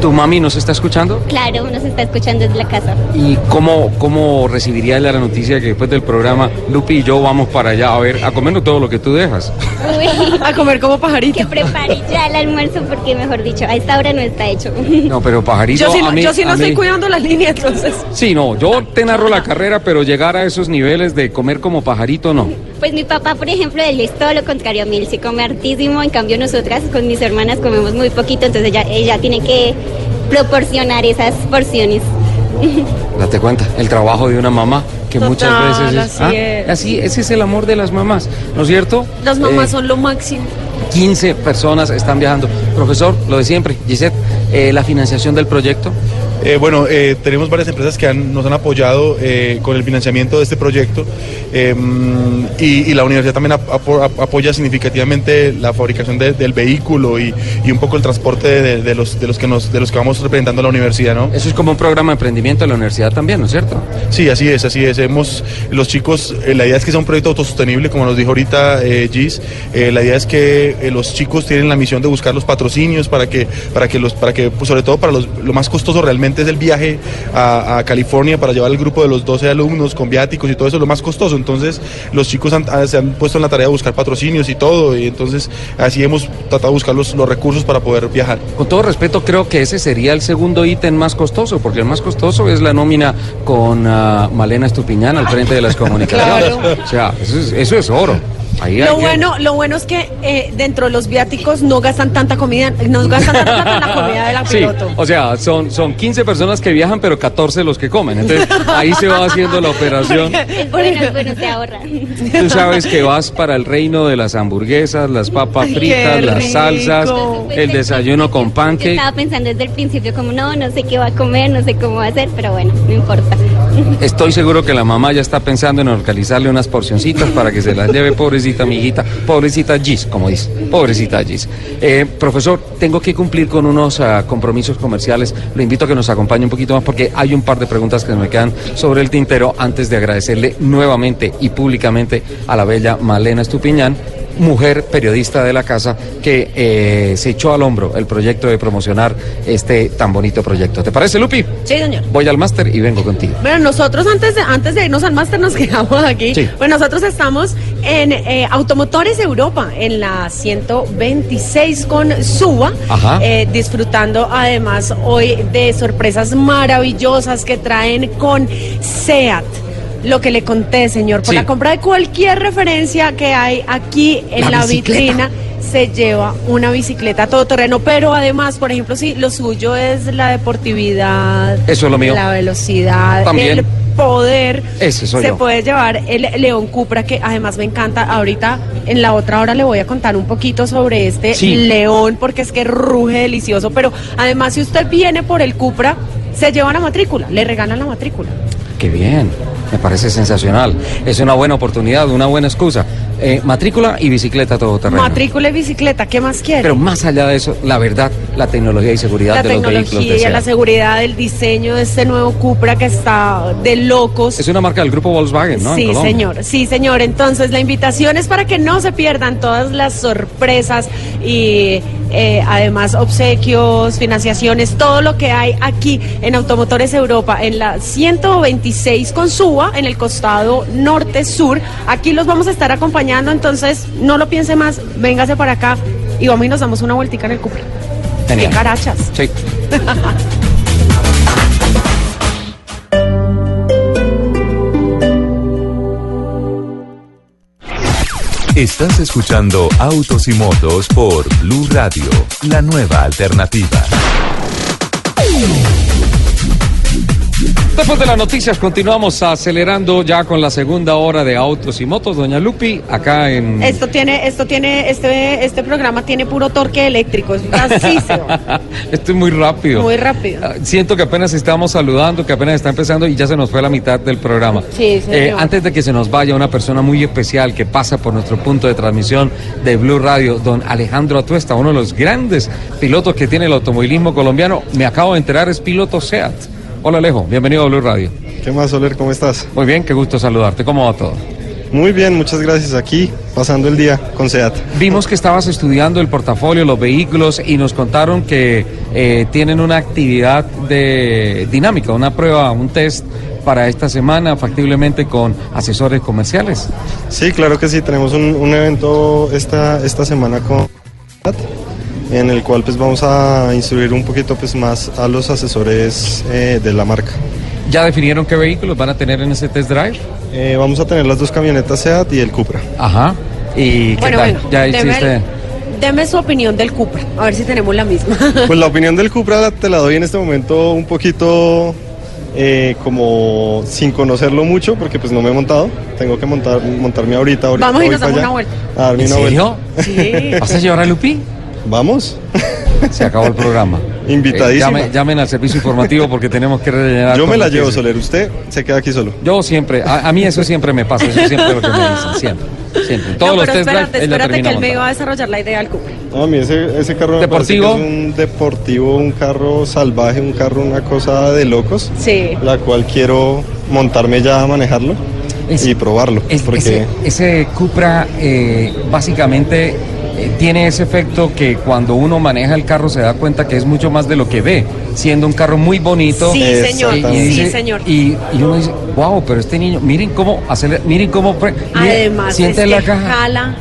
¿Tu mami nos está escuchando? Claro, uno se está escuchando desde la casa. ¿Y cómo, cómo recibiría la noticia que después del programa Lupi y yo vamos para allá a ver, a comernos todo lo que tú dejas? Uy, A comer como pajarito. que prepare ya el almuerzo porque, mejor dicho, a esta hora no está hecho. No, pero pajarito. Yo sí, a no, mí- yo sí no a estoy mí- cuidando la línea, entonces. Sí, no, yo te narro la carrera, pero llegar a esos niveles de comer como pajarito, no. Pues mi papá, por ejemplo, él es todo lo contrario a mí, él sí come hartísimo, en cambio nosotras con mis hermanas comemos muy poquito, entonces ella, ella tiene que proporcionar esas porciones. Date cuenta, el trabajo de una mamá que Total, muchas veces es, así ¿Ah? es. así, ese es el amor de las mamás, ¿no es cierto? Las mamás Eh, son lo máximo. 15 personas están viajando. Profesor, lo de siempre, Gisette, eh, la financiación del proyecto. Eh, bueno, eh, tenemos varias empresas que han- nos han apoyado eh, con el financiamiento de este proyecto eh, y, y la universidad también ap- apo- ap- apoya significativamente la fabricación de- del vehículo y, y un poco el transporte de, de los, de, los que nos, de los que vamos representando a la universidad, ¿no? Eso es como un programa de emprendimiento de la universidad también, ¿no es cierto? Sí, así es, así es. Hemos, los chicos, la idea es que sea un proyecto autosostenible, como nos dijo ahorita Gis. La idea es que eh, los chicos tienen la misión de buscar los patrocinios para que, para que los, para que, pues, sobre todo para los, lo más costoso realmente es el viaje a, a California para llevar el grupo de los 12 alumnos con viáticos y todo eso es lo más costoso. Entonces, los chicos han- se han puesto en la tarea de buscar patrocinios y todo, y entonces así hemos tratado de buscar los, los recursos para poder viajar. Con todo respeto, creo que ese sería el segundo ítem más costoso, porque el más costoso es la nómina con ah, Malena Estupiñán al frente de las comunicaciones. O sea, eso es, eso es oro. Ahí Lo bueno, lo bueno es que eh, dentro de los viáticos no gastan tanta comida, no gastan tanta plata en la comida de la Sí, piloto. o sea, son, son 15 personas que viajan, pero 14 los que comen. Entonces, ahí se va haciendo la operación. Bueno, bueno, se ahorra. Tú sabes que vas para el reino de las hamburguesas, las papas fritas, qué las salsas, el desayuno con principio- Yo pancake. estaba pensando desde el principio como no, no sé qué va a comer, no sé cómo va a hacer, pero bueno, no importa. Estoy seguro que la mamá ya está pensando en organizarle unas porcioncitas para que se las lleve, pobrecita amiguita, pobrecita Gis, como dice, pobrecita Gis. Eh, profesor, tengo que cumplir con unos ah, compromisos comerciales. Lo invito a que nos acompañe un poquito más porque hay un par de preguntas que me quedan sobre el tintero antes de agradecerle nuevamente y públicamente a la bella Malena Estupiñán mujer periodista de la casa que eh, se echó al hombro el proyecto de promocionar este tan bonito proyecto. ¿Te parece, Lupi? Sí, señor. Voy al máster y vengo contigo. Bueno, nosotros antes de, antes de irnos al máster nos quedamos aquí. Sí. Pues nosotros estamos en eh, Automotores Europa, en la 126 con Suba, Ajá. eh, disfrutando además hoy de sorpresas maravillosas que traen con SEAT. Lo que le conté, señor, por Sí. la compra de cualquier referencia que hay aquí en La vitrina se lleva una bicicleta todoterreno, pero además, por ejemplo, si lo suyo es la deportividad, Eso es lo mío. la velocidad, También. el poder, Ese soy se yo. puede llevar el León Cupra, que además me encanta. Ahorita, en la otra hora, le voy a contar un poquito sobre este Sí. León, porque es que ruge delicioso, pero además, si usted viene por el Cupra, se lleva la matrícula, le regalan la matrícula. Qué bien, me parece sensacional. Es una buena oportunidad, una buena excusa. eh, matrícula y bicicleta todoterreno. Matrícula y bicicleta, ¿qué más quiere? Pero más allá de eso, la verdad, la tecnología y seguridad la de los vehículos tecnología, la SEAT. seguridad, el diseño de este nuevo Cupra que está de locos. Es una marca del grupo Volkswagen, ¿no? Sí, señor, sí, señor. Entonces, la invitación es para que no se pierdan todas las sorpresas y eh, además obsequios, financiaciones, todo lo que hay aquí en Automotores Europa, en la 126 con Suba, en el costado norte-sur. Aquí los vamos a estar acompañando, entonces no lo piense más, véngase para acá y vamos y nos damos una vueltica en el Cupra. Genial. Qué carachas. Sí. Estás escuchando Autos y Motos por Blue Radio, la nueva alternativa. Después de las noticias continuamos acelerando ya con la segunda hora de Autos y Motos. Doña Lupi, acá en... Esto tiene, esto tiene, este, este programa tiene puro torque eléctrico, es brasísimo, Estoy muy rápido. muy rápido. Ah, Siento que apenas estamos saludando, que apenas está empezando y ya se nos fue la mitad del programa. Sí, señor. Eh, antes de que se nos vaya una persona muy especial que pasa por nuestro punto de transmisión de Blue Radio, don Alejandro Atuesta, uno de los grandes pilotos que tiene el automovilismo colombiano, me acabo de enterar, es piloto SEAT. Hola Alejo, bienvenido a Blue Radio. ¿Qué más, Soler? ¿Cómo estás? Muy bien, qué gusto saludarte. ¿Cómo va todo? Muy bien, muchas gracias. Aquí, pasando el día con SEAT. Vimos que estabas estudiando el portafolio, los vehículos y nos contaron que eh, tienen una actividad de dinámica, una prueba, un test para esta semana, factiblemente con asesores comerciales. Sí, claro que sí. Tenemos un, un evento esta, esta semana con SEAT, en el cual pues vamos a instruir un poquito pues más a los asesores eh, de la marca. ¿Ya definieron qué vehículos van a tener en ese test drive? Eh, vamos a tener las dos camionetas SEAT y el Cupra. Ajá. ¿Y qué Bueno, tal? bueno, ¿Ya deme, hiciste? deme su opinión del Cupra, a ver si tenemos la misma. Pues la opinión del Cupra la- te la doy en este momento un poquito eh, como sin conocerlo mucho porque pues no me he montado. Tengo que montar, montarme ahorita. ahorita Vamos y nos damos una vuelta. A darme ¿En una serio? vuelta. Sí. ¿Vas a llevar a Lupi? Vamos. Se acabó el programa. Invitadísima. Eh, llame- llamen al servicio informativo porque tenemos que rellenar. Yo me la llevo. Soler. Usted se queda aquí solo. Yo siempre, a, a mí eso siempre me pasa, eso es siempre lo que me dicen, siempre. siempre. Todos no, los pero test drive, espérate, espérate que él me iba a desarrollar la idea del Cupra. No, a mí ese, ese carro me parece ¿Deportivo? que es un deportivo, un carro salvaje, un carro, una cosa de locos. Sí. La cual quiero montarme ya a manejarlo Es- y probarlo. Es- porque ese, ese Cupra eh, básicamente eh, tiene ese efecto que cuando uno maneja el carro se da cuenta que es mucho más de lo que ve, siendo un carro muy bonito. Sí, Eh, señor, Y, sí, señor. y- y uno dice, wow, pero este niño, miren cómo hacer, miren cómo, Además, siente es la que caja jala.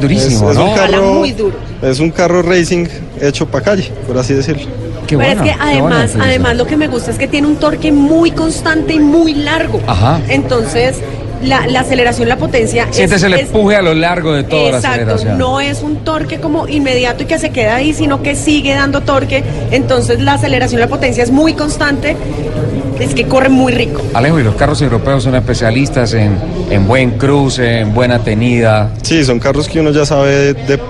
durísimo, es, es ¿no? un Jala carro muy duro. Es un carro racing hecho para calle, por así decirlo. Qué Pero buena, es que además, además lo que me gusta es que tiene un torque muy constante y muy largo. Ajá. Entonces, la, la aceleración, la potencia. Sientes es- el es- empuje a lo largo de toda la Exacto, aceleración. no es un torque como inmediato y que se queda ahí, sino que sigue dando torque. Entonces la aceleración, la potencia es muy constante. Es que corre muy rico. Alejo, y los carros europeos son especialistas en, en buen cruce, en buena tenida. Sí, son carros que uno ya sabe de, de-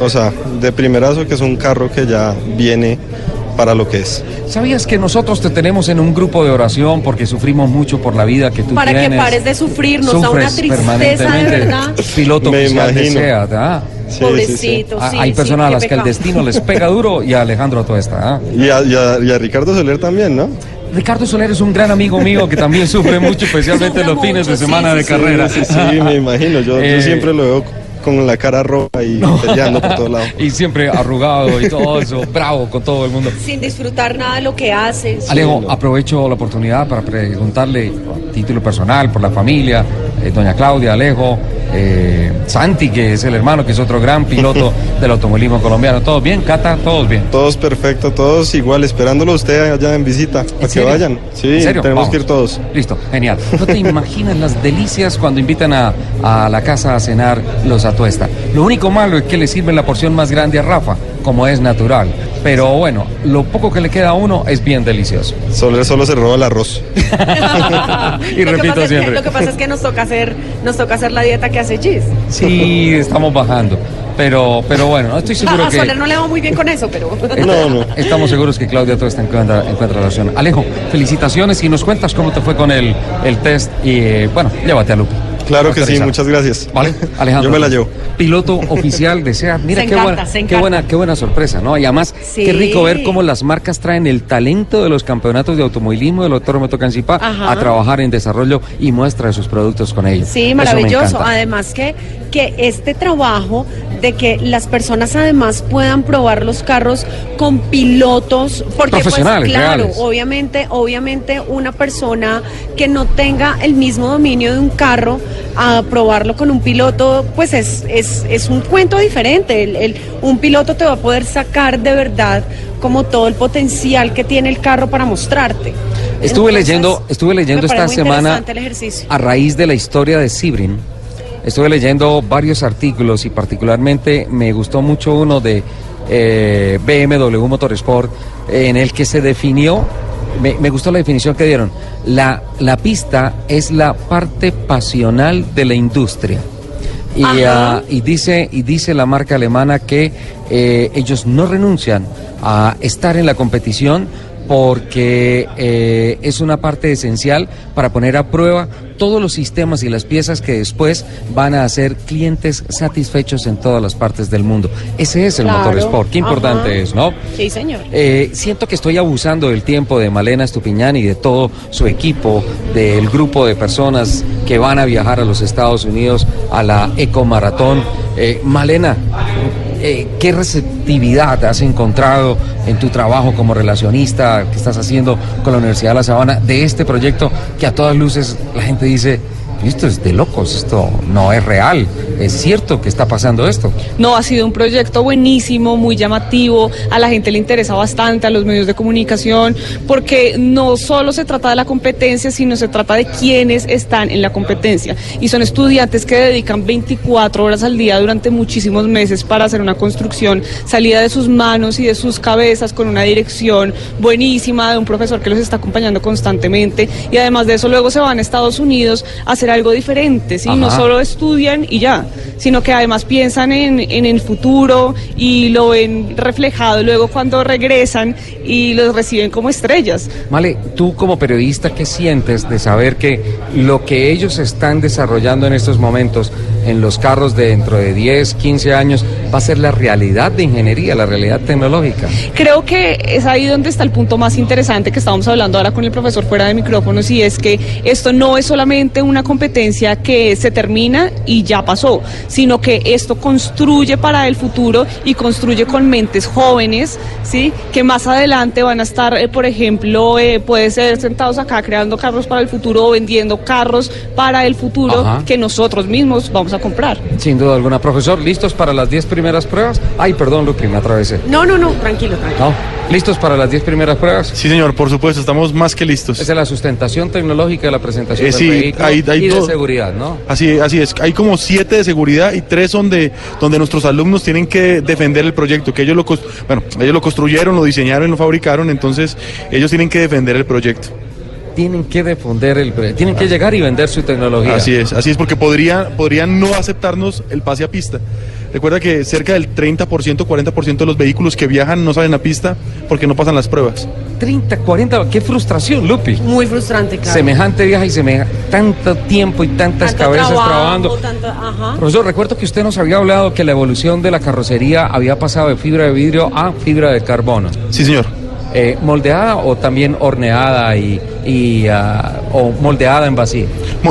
o sea, de primerazo que es un carro que ya viene para lo que es. ¿Sabías que nosotros te tenemos en un grupo de oración porque sufrimos mucho por la vida que tú Para que tienes? pares de sufrir, nos da una tristeza de verdad. Piloto Me imagino. ¿ah? Sí, sí. Pobrecito, Ah, sí, Hay sí, personas a las que el destino les pega duro y a Alejandro Tuesta. ¿ah? Y a, y a- y a Ricardo Soler también, ¿no? Ricardo Soler es un gran amigo mío que también sufre mucho, especialmente Sufre los fines de semana sí, de sí, carrera. Sí, sí, me imagino. Yo, yo Eh, siempre lo veo con la cara roja y peleando por todos lados. Y siempre arrugado y todo eso, bravo con todo el mundo. Sin disfrutar nada de lo que haces. Alejo, no. aprovecho la oportunidad para preguntarle a título personal por la familia, eh, doña Claudia, Alejo, eh, Santi, que es el hermano, que es otro gran piloto del automovilismo colombiano. ¿Todos bien, Cata? ¿Todos bien? Todos perfectos, todos igual, esperándolo a usted allá en visita, para que serio? vayan. Sí, ¿En serio? tenemos Vamos. que ir todos. Listo, genial. No te imaginas las delicias cuando invitan a, a la casa a cenar los atuesta. Lo único malo es que le sirven la porción más grande a Rafa, como es natural. Pero bueno, lo poco que le queda a uno es bien delicioso. Soler solo se roba el arroz. Y Lo repito pasa es que- siempre. lo que pasa es que nos toca hacer, nos toca hacer la dieta que hace Gis. Sí, estamos bajando. Pero, pero bueno, no estoy seguro a que. Soler no le va muy bien con eso, pero. No, no. Estamos seguros que Claudia todo está encuentra, encuentra relación. Alejo, felicitaciones y nos cuentas cómo te fue con el, el test y eh, bueno, llévate a Lupe. Claro que sí, muchas gracias. Vale, Alejandro. Yo me la llevo. Piloto oficial de SEAT. Mira Se qué, encanta, buena, se qué buena, qué buena sorpresa, ¿no? Y además, Sí. qué rico ver cómo las marcas traen el talento de los campeonatos de automovilismo del Cancipá Ajá. a trabajar en desarrollo y muestra de sus productos con ellos. Sí, maravilloso. Además que, que este trabajo de que las personas además puedan probar los carros con pilotos, porque Profesionales, pues claro, reales. obviamente, obviamente una persona que no tenga el mismo dominio de un carro a probarlo con un piloto, pues es, es, es un cuento diferente. El, el- un piloto te va a poder sacar de verdad como todo el potencial que tiene el carro para mostrarte. Estuve Entonces, leyendo, estuve leyendo esta semana a raíz de la historia de Sibrin. Estuve leyendo varios artículos y particularmente me gustó mucho uno de eh, BMW Motorsport en el que se definió, me, me gustó la definición que dieron, la, la pista es la parte pasional de la industria. Y, ah, y dice y dice la marca alemana que eh, ellos no renuncian a estar en la competición porque eh, es una parte esencial para poner a prueba todos los sistemas y las piezas que después van a hacer clientes satisfechos en todas las partes del mundo. Ese es el Claro. motorsport. Qué importante Ajá. es, ¿no? Sí, señor. Eh, siento que estoy abusando del tiempo de Malena Estupiñán y de todo su equipo, del grupo de personas que van a viajar a los Estados Unidos a la Ecomaratón. Eh, Malena, eh, ¿qué receptividad has encontrado en tu trabajo como relacionista que estás haciendo con la Universidad de La Sabana de este proyecto que a todas luces la gente dice, esto es de locos, esto no es real, es cierto que está pasando esto? No, ha sido un proyecto buenísimo, muy llamativo, a la gente le interesa bastante, a los medios de comunicación, porque no solo se trata de la competencia, sino se trata de quienes están en la competencia. Y son estudiantes que dedican 24 horas al día durante muchísimos meses para hacer una construcción salida de sus manos y de sus cabezas con una dirección buenísima de un profesor que los está acompañando constantemente. Y además de eso, luego se van a Estados Unidos a hacer algo diferente, ¿sí? No solo estudian y ya, sino que además piensan en, en el futuro y lo ven reflejado luego cuando regresan y los reciben como estrellas. Male, tú como periodista, ¿qué sientes de saber que lo que ellos están desarrollando en estos momentos en los carros de dentro de 10, 15 años va a ser la realidad de ingeniería, la realidad tecnológica? Creo que es ahí donde está el punto más interesante que estábamos hablando ahora con el profesor fuera de micrófonos y es que esto no es solamente una competencia que se termina y ya pasó, sino que esto construye para el futuro y construye con mentes jóvenes, ¿sí? Que más adelante van a estar, eh, por ejemplo, eh, puede ser sentados acá creando carros para el futuro o vendiendo carros para el futuro Ajá. que nosotros mismos vamos a comprar. Sin duda alguna. Profesor, ¿listos para las 10 primeras pruebas? Ay, perdón, Lupi, me atravesé. No, no, no, tranquilo, tranquilo. ¿No? ¿Listos para las 10 primeras pruebas? Sí, señor, por supuesto, estamos más que listos. Esa es la sustentación tecnológica de la presentación Eh, del sí, vehículo hay- hay y de seguridad, ¿no? Así, así es. Hay como siete de seguridad y tres son de donde nuestros alumnos tienen que defender el proyecto, que ellos lo, bueno, ellos lo construyeron, lo diseñaron y lo fabricaron, entonces ellos tienen que defender el proyecto. Tienen que defender el... Tienen que llegar y vender su tecnología. Así es, así es, porque podría, podrían no aceptarnos el pase a pista. Recuerda que cerca del 30%, 40% de los vehículos que viajan no salen a pista porque no pasan las pruebas. 30, 40, qué frustración, Lupi. Muy frustrante, claro. Semejante viaje y semejante tanto tiempo y tantas Tanto cabezas trabajo, trabajando. tanto- ajá. Profesor, recuerdo que usted nos había hablado que la evolución de la carrocería había pasado de fibra de vidrio a fibra de carbono. Sí, señor. Eh, ¿Moldeada o también horneada y, y, ah, o moldeada en vacío?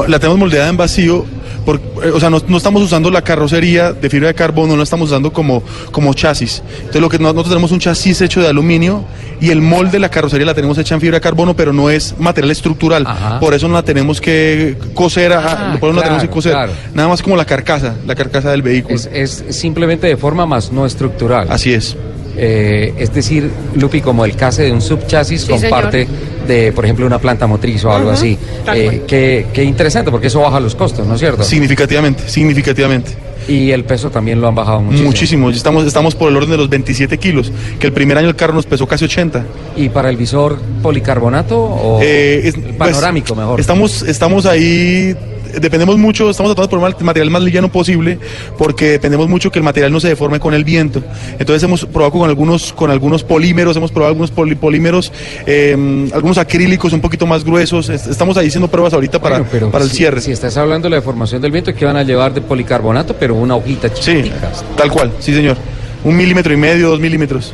La tenemos moldeada en vacío. Por- eh, o sea, no, no estamos usando la carrocería de fibra de carbono, no la estamos usando como, como chasis. Entonces, lo que no- nosotros tenemos un chasis hecho de aluminio y el molde de la carrocería la tenemos hecha en fibra de carbono, pero no es material estructural. Ajá. Por eso no la tenemos que coser, Ah, por eso no la tenemos que coser. claro. Nada más como la carcasa, la carcasa del vehículo. Es, es simplemente de forma más no estructural. Así es. Eh, es decir, Lupi, como el case de un subchasis Sí, con señor. parte de, por ejemplo, una planta motriz o algo así. Eh, qué, qué interesante, porque eso baja los costos, ¿no es cierto? Significativamente, significativamente. Y el peso también lo han bajado muchísimo. Muchísimo. Estamos, estamos por el orden de los 27 kilos, que el primer año el carro nos pesó casi 80. ¿Y para el visor policarbonato o Eh, es- el panorámico pues, mejor? Estamos, estamos ahí dependemos mucho, estamos tratando de poner el material más liviano posible porque dependemos mucho que el material no se deforme con el viento. Entonces hemos probado con algunos, con algunos polímeros, hemos probado algunos poli- polímeros, eh, algunos acrílicos un poquito más gruesos. Est- Estamos ahí haciendo pruebas ahorita para, Bueno, pero para el si- cierre. Si estás hablando de la deformación del viento, que van a llevar de policarbonato, pero una hojita Sí, chiquitica. tal cual, sí señor. Un milímetro y medio, dos milímetros.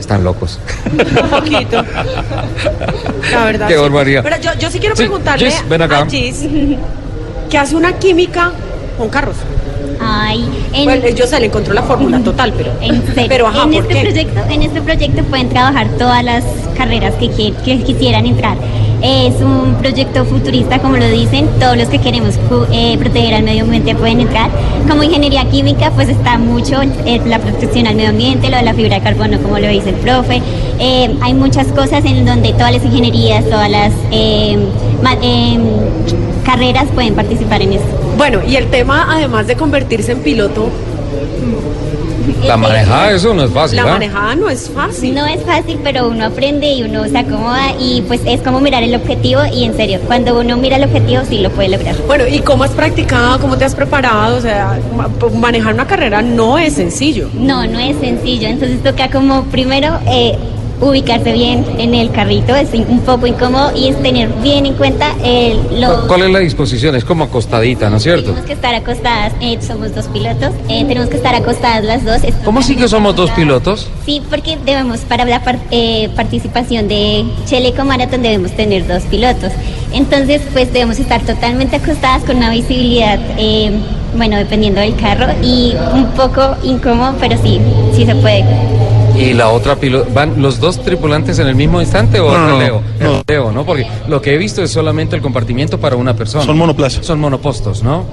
Están locos. Un poquito. La verdad. Qué sí. barbaridad. Pero yo, yo sí quiero Sí, preguntarle Gis, ven acá. a Gis, que hace una química con carros. Ay, en, Bueno, yo se le encontró la fórmula total, pero. en serio. Pero ajá, en ¿por este qué? proyecto, en este proyecto pueden trabajar todas las carreras que, qui- que quisieran entrar. Es un proyecto futurista, como lo dicen, todos los que queremos eh, proteger al medio ambiente pueden entrar. Como ingeniería química, pues está mucho eh, la protección al medio ambiente, lo de la fibra de carbono, como lo dice el profe. Eh, hay muchas cosas en donde todas las ingenierías, todas las carreras pueden participar en eso. Bueno, y el tema, además de convertirse en piloto, La manejada, eso no es fácil. la ¿ah? manejada no es fácil. No es fácil, pero uno aprende y uno se acomoda y pues es como mirar el objetivo y en serio, cuando uno mira el objetivo sí lo puede lograr. Bueno, ¿y cómo has practicado? ¿Cómo te has preparado? O sea, ma- manejar una carrera no es sencillo. No, no es sencillo, entonces toca como primero eh, ubicarse bien en el carrito, es un poco incómodo y es tener bien en cuenta el, lo... ¿Cuál es la disposición? Es como acostadita, ¿no es cierto? Tenemos que estar acostadas, eh, somos dos pilotos, eh, tenemos que estar acostadas las dos. Esto ¿Cómo sí que somos dos pilotos? Sí, porque debemos, para la par- eh, participación de Cheleco Marathon debemos tener dos pilotos. Entonces, pues debemos estar totalmente acostadas con una visibilidad, bueno, dependiendo del carro y un poco incómodo, pero sí, sí se puede. ¿Y la otra piloto? ¿Van los dos tripulantes en el mismo instante o No, no, es relevo? no. Relevo, ¿no? Porque lo que he visto es solamente el compartimiento para una persona. Son monoplazas. Son monopostos, ¿no?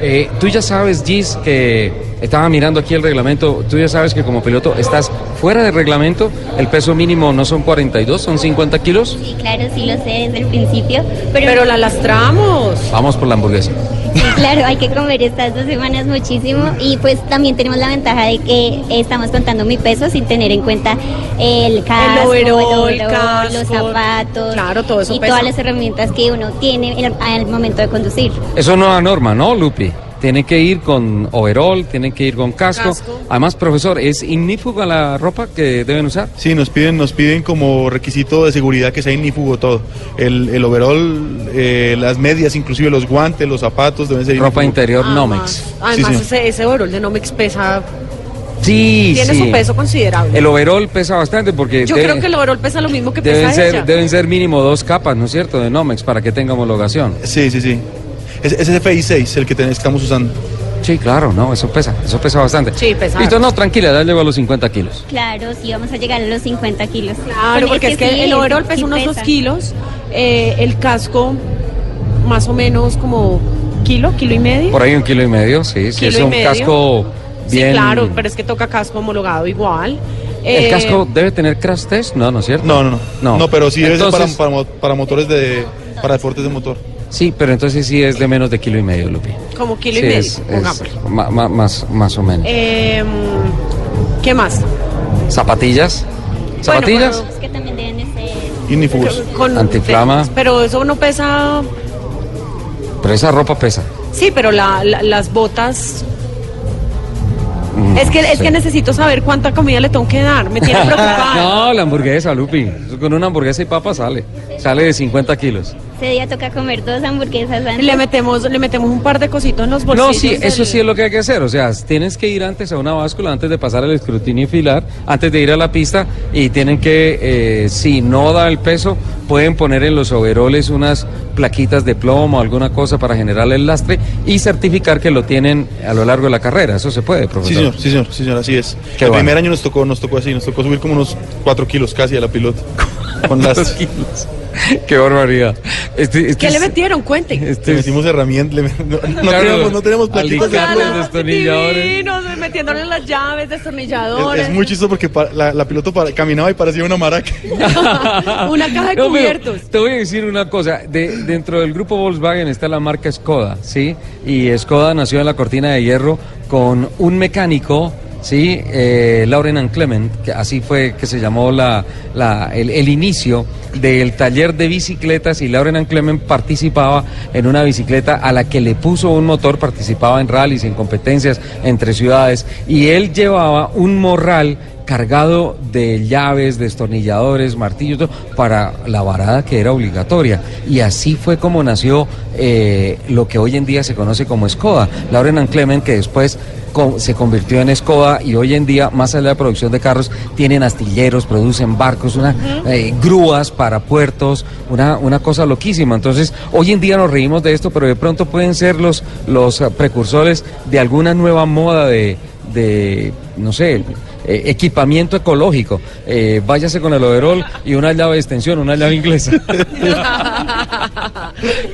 Eh, tú ya sabes, Gis, que estaba mirando aquí el reglamento, tú ya sabes que como piloto estás fuera del reglamento, el peso mínimo no son 42, son 50 kilos. Sí, claro, sí lo sé desde el principio, pero, Pero la lastramos. Vamos por la hamburguesa. Sí, claro, hay que comer estas dos semanas muchísimo y pues también tenemos la ventaja de que estamos contando mi peso sin tener en cuenta el casco, el casco. los zapatos Claro, todo eso y pesa. todas las herramientas que uno tiene el- al momento de conducir. Eso no da norma, ¿no, Lupi? Tienen que ir con overall, tienen que ir con casco. Casco. Además, profesor, ¿es ignífuga la ropa que deben usar? Sí, nos piden, nos piden como requisito de seguridad que sea ignífugo todo. El, el overall, eh, las medias, inclusive los guantes, los zapatos deben ser Ropa interior Además, Nomex. Además, ese, ese overol de Nomex pesa, Sí, tiene sí. su peso considerable. El overall pesa bastante porque Yo debe- creo que el overol pesa lo mismo que pesa deben ser, ella. deben ser mínimo dos capas, ¿no es cierto?, de Nomex para que tenga homologación. Sí, sí, sí. Es, es ese FI6 el que ten- estamos usando. Sí, claro, no, eso pesa, eso pesa bastante. Sí, pesa. Listo, no, tranquila, ya llego a los 50 kilos. Claro, sí vamos a llegar a los 50 kilos. Claro, porque es que sí, el overol pesa sí unos pesa. 2 kilos, eh, el casco más o menos como kilo, kilo y medio. Por ahí un kilo y medio, sí, sí, Kilo es un medio. casco bien... Sí, claro, pero es que toca casco homologado igual. ¿El Eh, casco debe tener crash test? No, ¿no es cierto? No, no, no. No. No, pero sí debe ser para, Entonces- para, para motores de. para deportes de motor. Sí, pero entonces sí es de menos de kilo y medio, Lupi. Como kilo Sí, y medio, es- es ma- ma- más, más o menos. Em, ¿Qué más? ¿Zapatillas? ¿Zapatillas? Es que también deben. Con- Antiflama. Pero eso no pesa. Pero esa ropa pesa. Sí, pero la- la- las botas. Mm, Es que, es que necesito saber cuánta comida le tengo que dar. Me tiene preocupada. No, la hamburguesa, Lupi. Con una hamburguesa y papa sale. Sale de 50 kilos. Ese día toca comer dos hamburguesas antes. Le metemos, le metemos un par de cositos en los bolsillos. No, sí, eso sí es lo que hay que hacer. O sea, tienes que ir antes a una báscula, antes de pasar el escrutinio y filar, antes de ir a la pista, y tienen que, eh, si no da el peso, pueden poner en los overoles unas plaquitas de plomo o alguna cosa para generar el lastre y certificar que lo tienen a lo largo de la carrera. Eso se puede, Sí, profesor. señor, sí, señor, sí, señor, así es. Qué el bueno. primer año nos tocó, nos tocó así, nos tocó subir como unos 4 kilos casi a la pilota. Con las. Dos kilos. Qué barbaridad. Este- este ¿Qué le metieron? Cuenten. este Le es- metimos herramientas, le- no, no Claro, tenemos, no tenemos plomo. destornilladores. Divinos, metiéndole las llaves, Es, destornilladores. es muy chistoso porque pa- la, la piloto para- caminaba y parecía una maraca. Una caja de No, pero cubiertos. te voy a decir una cosa. De- dentro del grupo Volkswagen está la marca Skoda, ¿sí? Y Skoda nació en la cortina de hierro con un mecánico Sí, eh, Lauren and Clement, que así fue que se llamó la, la- el, el inicio del taller de bicicletas y Lauren and Clement participaba en una bicicleta a la que le puso un motor, participaba en rallies, en competencias entre ciudades y él llevaba un morral cargado de llaves, destornilladores, martillos, todo, para la varada que era obligatoria. Y así fue como nació eh, lo que hoy en día se conoce como Skoda. Lauren and Clement, que después se convirtió en Skoda y hoy en día, más allá de la producción de carros, tienen astilleros, producen barcos, una, eh, grúas para puertos, una, una cosa loquísima. Entonces, hoy en día nos reímos de esto, pero de pronto pueden ser los, los precursores de alguna nueva moda de, de no sé, eh, equipamiento ecológico. Eh, váyase con el overol y una llave de extensión, una llave inglesa.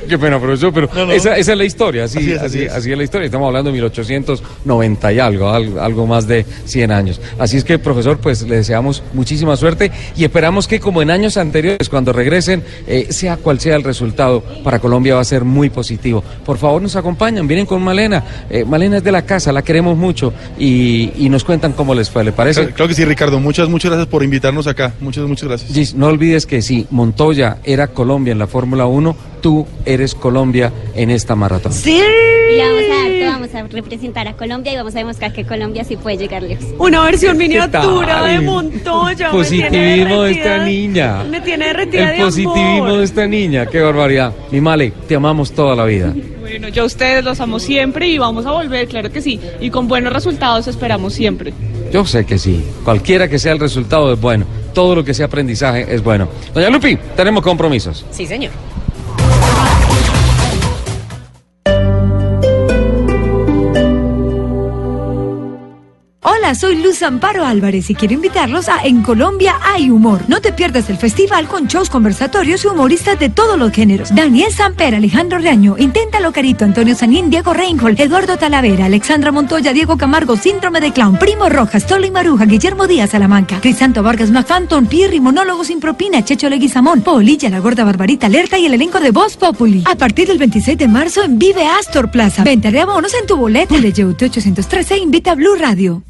Qué pena, profesor, pero No, no. Esa, esa es la historia, así, Así así, es, así es. es la historia. Estamos hablando de 1890 y algo, algo, algo más de 100 años. Así es que, profesor, pues le deseamos muchísima suerte y esperamos que, como en años anteriores, cuando regresen, eh, sea cual sea el resultado, para Colombia va a ser muy positivo. Por favor, nos acompañan, vienen con Malena. Eh, Malena es de la casa, la queremos mucho y, y nos cuentan cómo les fue, ¿le parece? Claro, claro que sí, Ricardo. Muchas, muchas gracias por invitarnos acá. Muchas, muchas gracias. Gis, no olvides que si Montoya era Colombia en la Fórmula 1, tú eres Colombia en esta maratón. Sí. Y vamos a dar vamos a representar a Colombia y vamos a demostrar que Colombia sí puede llegar lejos. Una versión miniatura de Montoya. Positivismo de esta niña. Me tiene derretida El de positivismo amor. de esta niña, qué barbaridad. Mi Male, te amamos toda la vida. Bueno, yo a ustedes los amo siempre y vamos a volver, claro que sí. Y con buenos resultados esperamos siempre. Yo sé que sí. Cualquiera que sea el resultado es bueno. Todo lo que sea aprendizaje es bueno. Doña Lupi, tenemos compromisos. Sí, señor. Hola, soy Luz Amparo Álvarez y quiero invitarlos a En Colombia hay humor. No te pierdas el festival con shows conversatorios y humoristas de todos los géneros. Daniel Samper, Alejandro Reaño, Inténtalo Carito, Antonio Sanín, Diego Reinhold, Eduardo Talavera, Alexandra Montoya, Diego Camargo, Síndrome de Clown, Primo Rojas, Tolo Maruja, Guillermo Díaz Salamanca, Crisanto Vargas Mafanton, Pirri, Monólogos sin propina, Checho Leguizamón, Polilla, La Gorda Barbarita Alerta y el elenco de Voz Populi. A partir del 26 de marzo en Vive Astor Plaza. Venta de abonos en tu boleta. Teleyeute 813 invita a Blue Radio.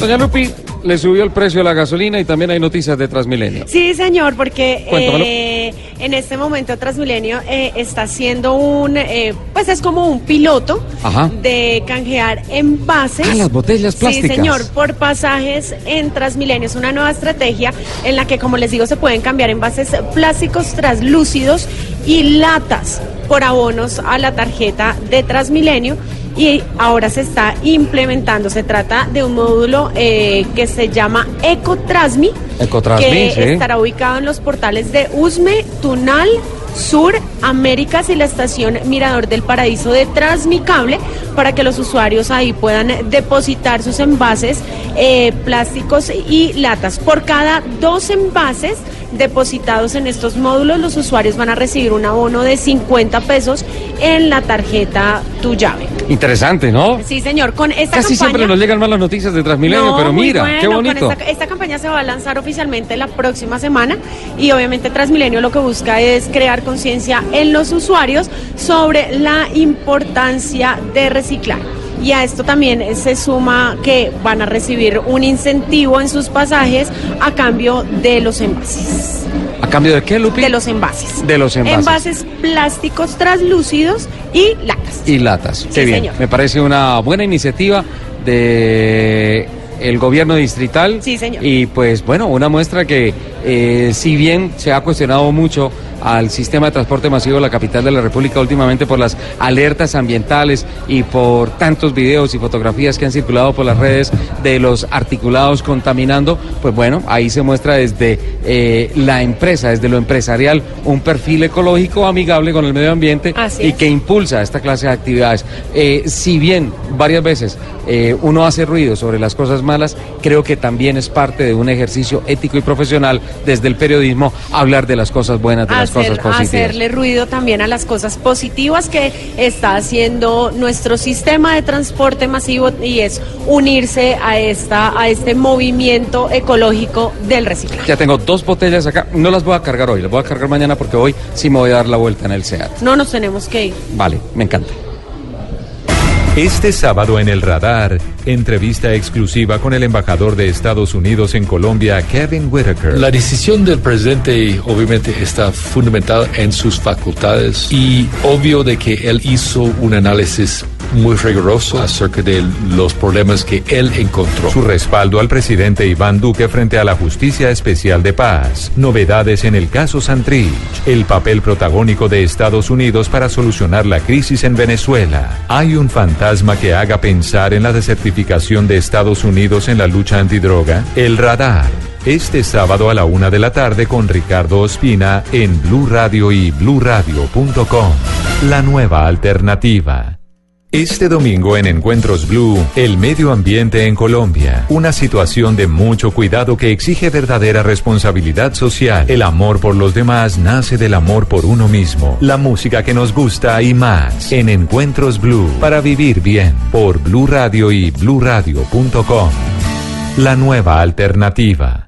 Doña Lupi, le subió el precio de la gasolina y también hay noticias de Transmilenio. Sí, señor, porque eh, en este momento Transmilenio eh, está haciendo un, eh, pues es como un piloto Ajá. de canjear envases. Ah, las botellas plásticas. Sí, señor, por pasajes en Transmilenio. Es una nueva estrategia en la que, como les digo, se pueden cambiar envases plásticos translúcidos y latas por abonos a la tarjeta de Transmilenio. Y ahora se está implementando. Se trata de un módulo eh, que se llama Ecotrasmi. Ecotrasmi, que sí. estará ubicado en los portales de Usme, Tunal, Sur, Américas y la estación Mirador del Paraíso de Transmicable para que los usuarios ahí puedan depositar sus envases eh, plásticos y latas. Por cada dos envases depositados en estos módulos, los usuarios van a recibir un abono de 50 pesos en la tarjeta Tu Llave. Interesante, ¿no? Sí, señor, con esta Casi campaña... siempre nos llegan más las noticias de Transmilenio, No, pero mira, bueno, qué bonito. Esta, esta campaña se va a lanzar oficialmente la próxima semana y obviamente Transmilenio lo que busca es crear conciencia en los usuarios sobre la importancia de reciclar. Y a esto también se suma que van a recibir un incentivo en sus pasajes a cambio de los envases. ¿A cambio de qué, Lupi? De los envases. De los envases. Envases plásticos translúcidos y latas. y latas. Sí, Qué bien. señor. Me parece una buena iniciativa de el gobierno distrital. Sí, señor. Y pues bueno, una muestra que eh, si bien se ha cuestionado mucho al sistema de transporte masivo de la capital de la República últimamente por las alertas ambientales y por tantos videos y fotografías que han circulado por las redes de los articulados contaminando, pues bueno, ahí se muestra desde eh, la empresa, desde lo empresarial, un perfil ecológico amigable con el medio ambiente y que impulsa esta clase de actividades. Eh, si bien varias veces eh, uno hace ruido sobre las cosas malas, creo que también es parte de un ejercicio ético y profesional desde el periodismo hablar de las cosas buenas, de las cosas positivas. hacerle ruido también a las cosas positivas que está haciendo nuestro sistema de transporte masivo y es unirse a esta a este movimiento ecológico del reciclaje. Ya tengo dos botellas acá, no las voy a cargar hoy, las voy a cargar mañana porque hoy sí me voy a dar la vuelta en el SEAT. No nos tenemos que ir. Vale, me encanta. Este sábado en el radar, entrevista exclusiva con el embajador de Estados Unidos en Colombia, Kevin Whitaker. La decisión del presidente obviamente está fundamental en sus facultades y obvio de que él hizo un análisis muy riguroso acerca de los problemas que él encontró. Su respaldo al presidente Iván Duque frente a la Justicia Especial de Paz. Novedades en el caso Santrich. El papel protagónico de Estados Unidos para solucionar la crisis en Venezuela. Hay un fantasma que haga pensar en la desertificación de Estados Unidos en la lucha antidroga. El radar. Este sábado a la una de la tarde con Ricardo Ospina en Blue Radio y BlueRadio.com. La nueva alternativa. Este domingo en Encuentros Blue, el medio ambiente en Colombia. Una situación de mucho cuidado que exige verdadera responsabilidad social. El amor por los demás nace del amor por uno mismo. La música que nos gusta y más. En Encuentros Blue, para vivir bien. Por Blue Radio y BlueRadio.com. La nueva alternativa.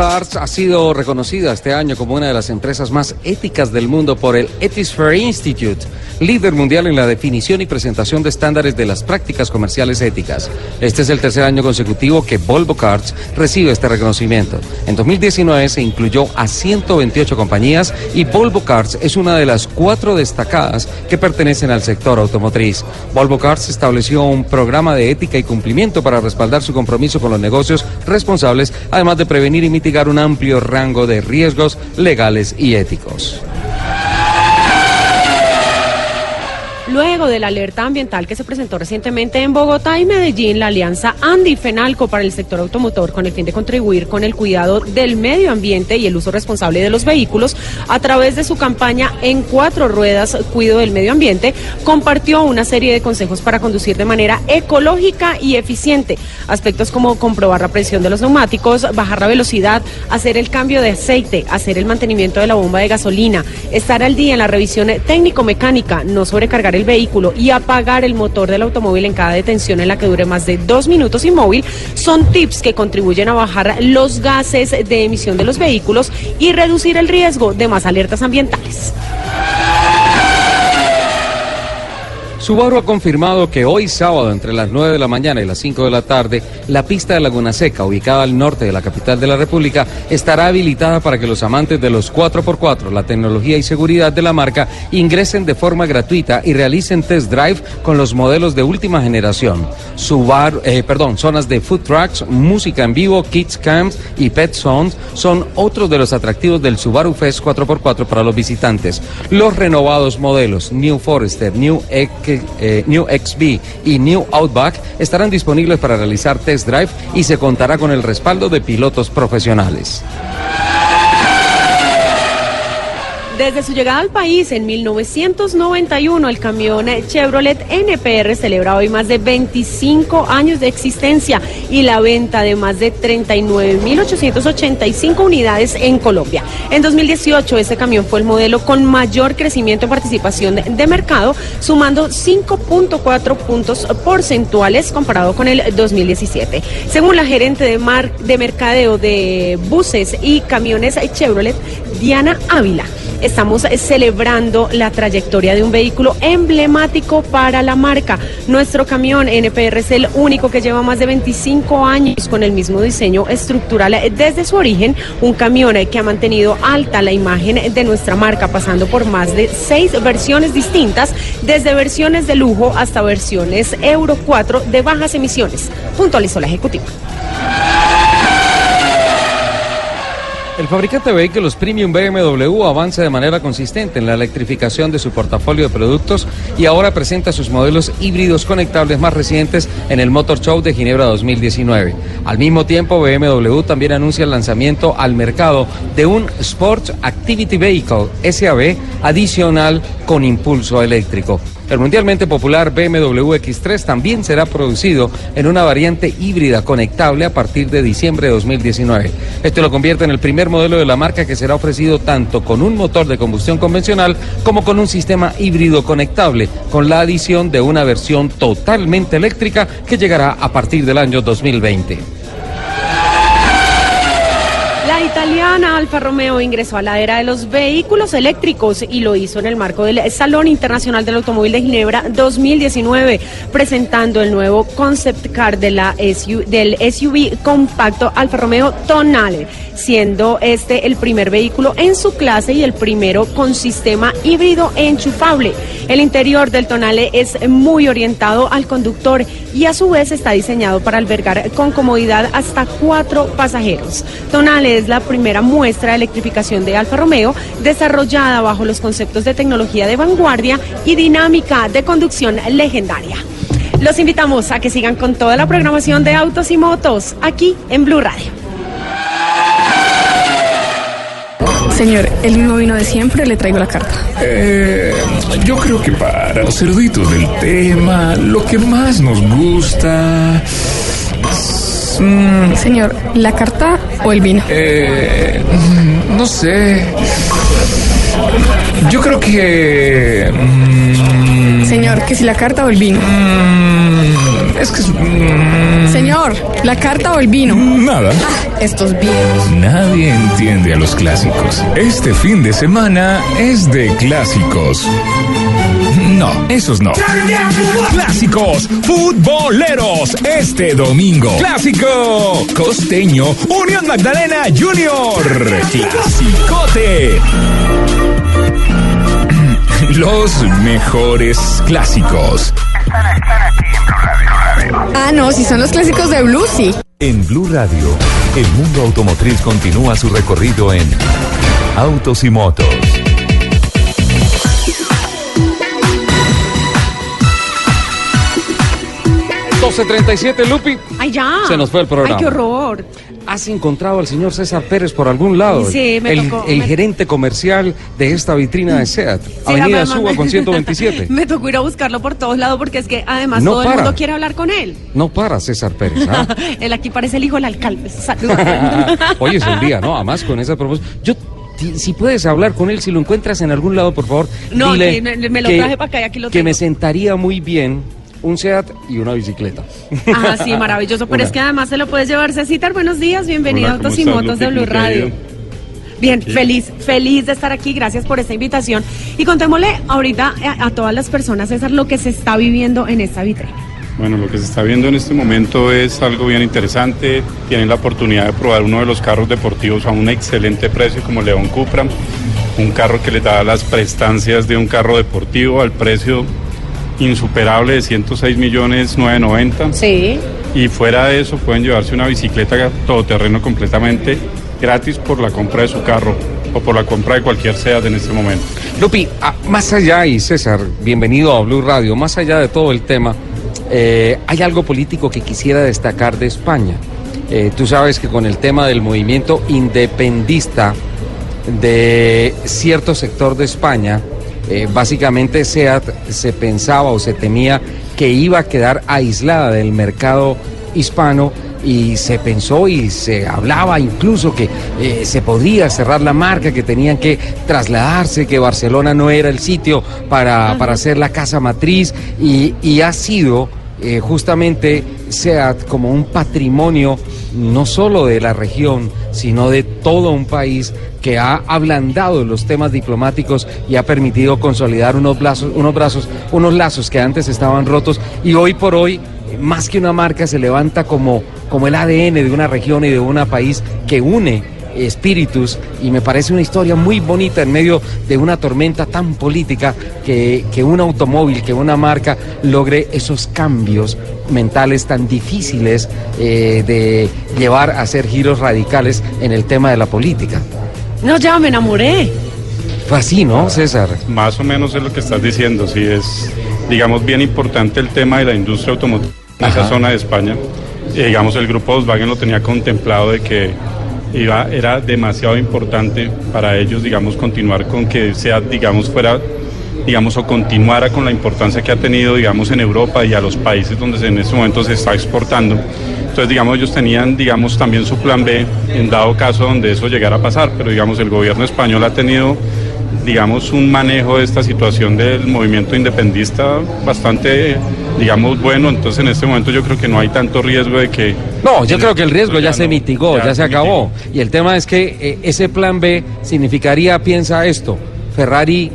Cars ha sido reconocida este año como una de las empresas más éticas del mundo por el Ethisphere Institute, líder mundial en la definición y presentación de estándares de las prácticas comerciales éticas. Este es el tercer año consecutivo que Volvo Cars recibe este reconocimiento. En 2019 se incluyó a 128 compañías y Volvo Cars es una de las cuatro destacadas que pertenecen al sector automotriz. Volvo Cars estableció un programa de ética y cumplimiento para respaldar su compromiso con los negocios responsables, además de prevenir y mitigar un amplio rango de riesgos legales y éticos. Luego de la alerta ambiental que se presentó recientemente en Bogotá y Medellín, la alianza Andy Fenalco para el sector automotor con el fin de contribuir con el cuidado del medio ambiente y el uso responsable de los vehículos a través de su campaña En Cuatro Ruedas Cuido del Medio Ambiente, compartió una serie de consejos para conducir de manera ecológica y eficiente. Aspectos como comprobar la presión de los neumáticos, bajar la velocidad, hacer el cambio de aceite, hacer el mantenimiento de la bomba de gasolina, estar al día en la revisión técnico-mecánica, no sobrecargar el vehículo y apagar el motor del automóvil en cada detención en la que dure más de dos minutos inmóvil son tips que contribuyen a bajar los gases de emisión de los vehículos y reducir el riesgo de más alertas ambientales. Subaru ha confirmado que hoy sábado entre las 9 de la mañana y las 5 de la tarde, la pista de Laguna Seca, ubicada al norte de la capital de la República, estará habilitada para que los amantes de los 4x4, la tecnología y seguridad de la marca, ingresen de forma gratuita y realicen test drive con los modelos de última generación. Eh, perdón, zonas de food trucks, música en vivo, kids camps y pet zones son otros de los atractivos del Subaru Fest 4x4 para los visitantes. Los renovados modelos New Forester, New X eh, New XB y New Outback estarán disponibles para realizar test drive y se contará con el respaldo de pilotos profesionales. Desde su llegada al país en 1991, el camión Chevrolet NPR celebra hoy más de 25 años de existencia y la venta de más de 39.885 unidades en Colombia. En 2018, ese camión fue el modelo con mayor crecimiento en participación de mercado, sumando 5.4 puntos porcentuales comparado con el 2017. Según la gerente de, de mercadeo de buses y camiones Chevrolet, Diana Ávila, estamos celebrando la trayectoria de un vehículo emblemático para la marca. Nuestro camión NPR es el único que lleva más de 25 años con el mismo diseño estructural desde su origen, un camión que ha mantenido alta la imagen de nuestra marca, pasando por más de seis versiones distintas, desde versiones de lujo hasta versiones Euro 4 de bajas emisiones, puntualizó la ejecutiva. El fabricante de vehículos premium BMW avanza de manera consistente en la electrificación de su portafolio de productos y ahora presenta sus modelos híbridos conectables más recientes en el Motor Show de Ginebra 2019. Al mismo tiempo, BMW también anuncia el lanzamiento al mercado de un Sport Activity Vehicle SAV adicional con impulso eléctrico. El mundialmente popular BMW X3 también será producido en una variante híbrida conectable a partir de diciembre de 2019. Esto lo convierte en el primer modelo de la marca que será ofrecido tanto con un motor de combustión convencional como con un sistema híbrido conectable, con la adición de una versión totalmente eléctrica que llegará a partir del año 2020. La italiana Alfa Romeo ingresó a la era de los vehículos eléctricos y lo hizo en el marco del Salón Internacional del Automóvil de Ginebra 2019, presentando el nuevo concept car del SUV compacto Alfa Romeo Tonale, siendo este el primer vehículo en su clase y el primero con sistema híbrido enchufable. El interior del Tonale es muy orientado al conductor y a su vez está diseñado para albergar con comodidad hasta cuatro pasajeros. Tonale es la primera muestra de electrificación de Alfa Romeo desarrollada bajo los conceptos de tecnología de vanguardia y dinámica de conducción legendaria. Los invitamos a que sigan con toda la programación de autos y motos aquí en Blue Radio. Señor, el mismo vino de siempre, le traigo la carta. Eh, yo creo que para los eruditos del tema, lo que más nos gusta. mm, Señor, ¿la carta o el vino? eh, mm, no sé. Yo creo que. mm, Señor, que si la carta o el vino. mm, es que. es- mm, Señor, ¿la carta o el vino? Nada. Ah, estos viejos. Nadie entiende a los clásicos. Este fin de semana es de clásicos. No, esos no. Clásicos futboleros este domingo. Clásico costeño Unión Magdalena Junior. Clasicote. Los mejores clásicos. Ah, no, si son los clásicos de Blue, sí. En Blue Radio, el mundo automotriz continúa su recorrido en Autos y Motos. 12.37, Lupi. Ay, ya. Se nos fue el programa. Ay, qué horror. ¿Has encontrado al señor César Pérez por algún lado? Sí, me el, tocó, el me- gerente comercial de esta vitrina de SEAT. Sí, Avenida Suba con 127. Me tocó ir a buscarlo por todos lados porque es que además No todo para. el mundo quiere hablar con él. No para César Pérez. ¿ah? él aquí parece el hijo del alcalde. Hoy es el día, ¿no? Además, con esa propuesta. Yo, si puedes hablar con él, si lo encuentras en algún lado, por favor, No, dile me- lo que- traje para acá y aquí lo Que tengo. me sentaría muy bien un SEAT y una bicicleta. Ah, sí, maravilloso. Pero Una. es que además se lo puedes llevar, Cecitar. Buenos días, bienvenido a Hola, ¿cómo Autos y Motos de? Blue ¿Cómo te ha Radio. Bien, feliz, feliz de estar aquí. Gracias por esta invitación. Y contémosle ahorita a, a todas las personas, César, lo que se está viviendo en esta vitrina. Bueno, lo que se está viendo en este momento es algo bien interesante. Tienen la oportunidad de probar uno de los carros deportivos a un excelente precio como León Cupra. Un carro que les da las prestancias de un carro deportivo al precio insuperable de 106 millones 990. Sí. Y fuera de eso pueden llevarse una bicicleta todoterreno completamente gratis por la compra de su carro o por la compra de cualquier SEAT en este momento. Lupi, ah, más allá, y César, bienvenido a Blue Radio, más allá de todo el tema, eh, hay algo político que quisiera destacar de España. Eh, tú sabes que con el tema del movimiento independista de cierto sector de España, eh, básicamente SEAT se pensaba o se temía que iba a quedar aislada del mercado hispano y se pensó y se hablaba incluso que eh, se podría cerrar la marca, que tenían que trasladarse, que Barcelona no era el sitio para, para hacer la casa matriz y, y ha sido eh, justamente SEAT como un patrimonio no solo de la región, sino de todo un país que ha ablandado los temas diplomáticos y ha permitido consolidar unos brazos, unos brazos, unos lazos que antes estaban rotos. Y hoy por hoy más que una marca se levanta como, como el ADN de una región y de un país que une espíritus y me parece una historia muy bonita en medio de una tormenta tan política que, que un automóvil, que una marca logre esos cambios mentales tan difíciles eh, de llevar a hacer giros radicales en el tema de la política. No, ya me enamoré. Fue así, ¿no, César? Más o menos es lo que estás diciendo, sí es, digamos, bien importante el tema de la industria automotriz en esa zona de España. Eh, digamos, el grupo Volkswagen lo tenía contemplado de que iba, era demasiado importante para ellos, digamos, continuar con que sea, digamos, fuera digamos, o continuara con la importancia que ha tenido, digamos, en Europa y a los países donde en este momento se está exportando. Entonces, digamos, ellos tenían, digamos, también su plan B en dado caso donde eso llegara a pasar, pero digamos, el gobierno español ha tenido digamos, un manejo de esta situación del movimiento independista bastante, digamos, bueno. Entonces, en este momento yo creo que no hay tanto riesgo de que... No, yo creo que el riesgo ya, se mitigó, ya, se acabó. Y el tema es que eh, ese plan B significaría, piensa esto, Ferrari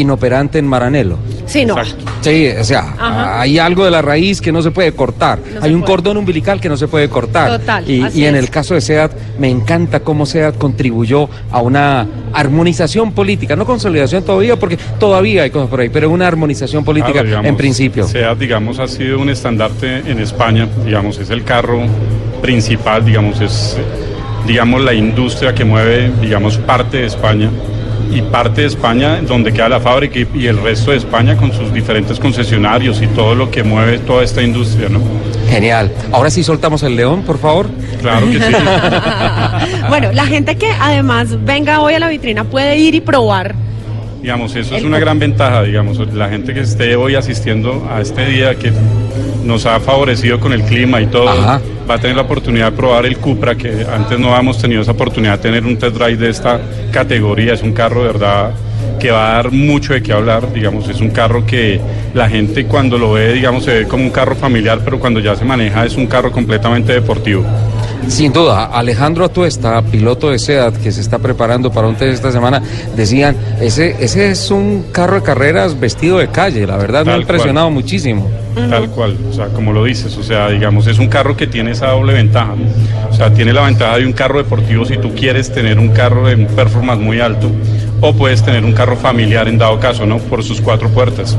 inoperante en Maranelo. Sí, no. Sí, o sea, hay algo de la raíz que no se puede cortar. hay un cordón umbilical que no se puede cortar. Total, Y, en el caso de SEAT, me encanta cómo SEAT contribuyó a una armonización política, no consolidación todavía, porque todavía hay cosas por ahí, pero una armonización política Claro, digamos, en principio. SEAT, digamos, ha sido un estandarte en España, digamos, es el carro principal, digamos, es, digamos, la industria que mueve, digamos, parte de España y parte de España donde queda la fábrica y, y el resto de España con sus diferentes concesionarios y todo lo que mueve toda esta industria, ¿no? Genial. Ahora sí soltamos el león, por favor. Claro que sí. bueno, la gente que además venga hoy a la vitrina puede ir y probar. Digamos, eso es una gran ventaja, digamos, la gente que esté hoy asistiendo a este día que nos ha favorecido con el clima y todo, Ajá. va a tener la oportunidad de probar el Cupra, que antes no habíamos tenido esa oportunidad de tener un test drive de esta categoría, es un carro de verdad que va a dar mucho de qué hablar, digamos, es un carro que la gente cuando lo ve, digamos, se ve como un carro familiar, pero cuando ya se maneja es un carro completamente deportivo. Sin duda, Alejandro Atuesta, piloto de SEAT que se está preparando para un test esta semana, decían, ese, ese es un carro de carreras vestido de calle, la verdad me ha impresionado muchísimo. Tal cual, o sea, como lo dices, o sea, digamos, es un carro que tiene esa doble ventaja, ¿no? o sea, tiene la ventaja de un carro deportivo si tú quieres tener un carro de un performance muy alto, o puedes tener un carro familiar en dado caso, ¿no? Por sus cuatro puertas.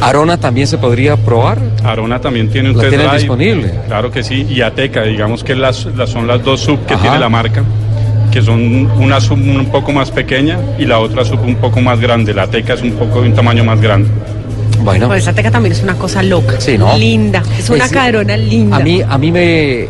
Arona también se podría probar. Arona también tiene un ¿Lo test tienen drive. disponible? Claro que sí, y Ateca, digamos que las, las- son las dos sub que Ajá. tiene la marca, que son una sub un poco más pequeña y la otra sub un poco más grande. La Ateca es un poco de un tamaño más grande. Bueno, Pues esa teca también es una cosa loca. Sí, ¿no? Linda. Es una Es- cadrona linda. a mí, a mí me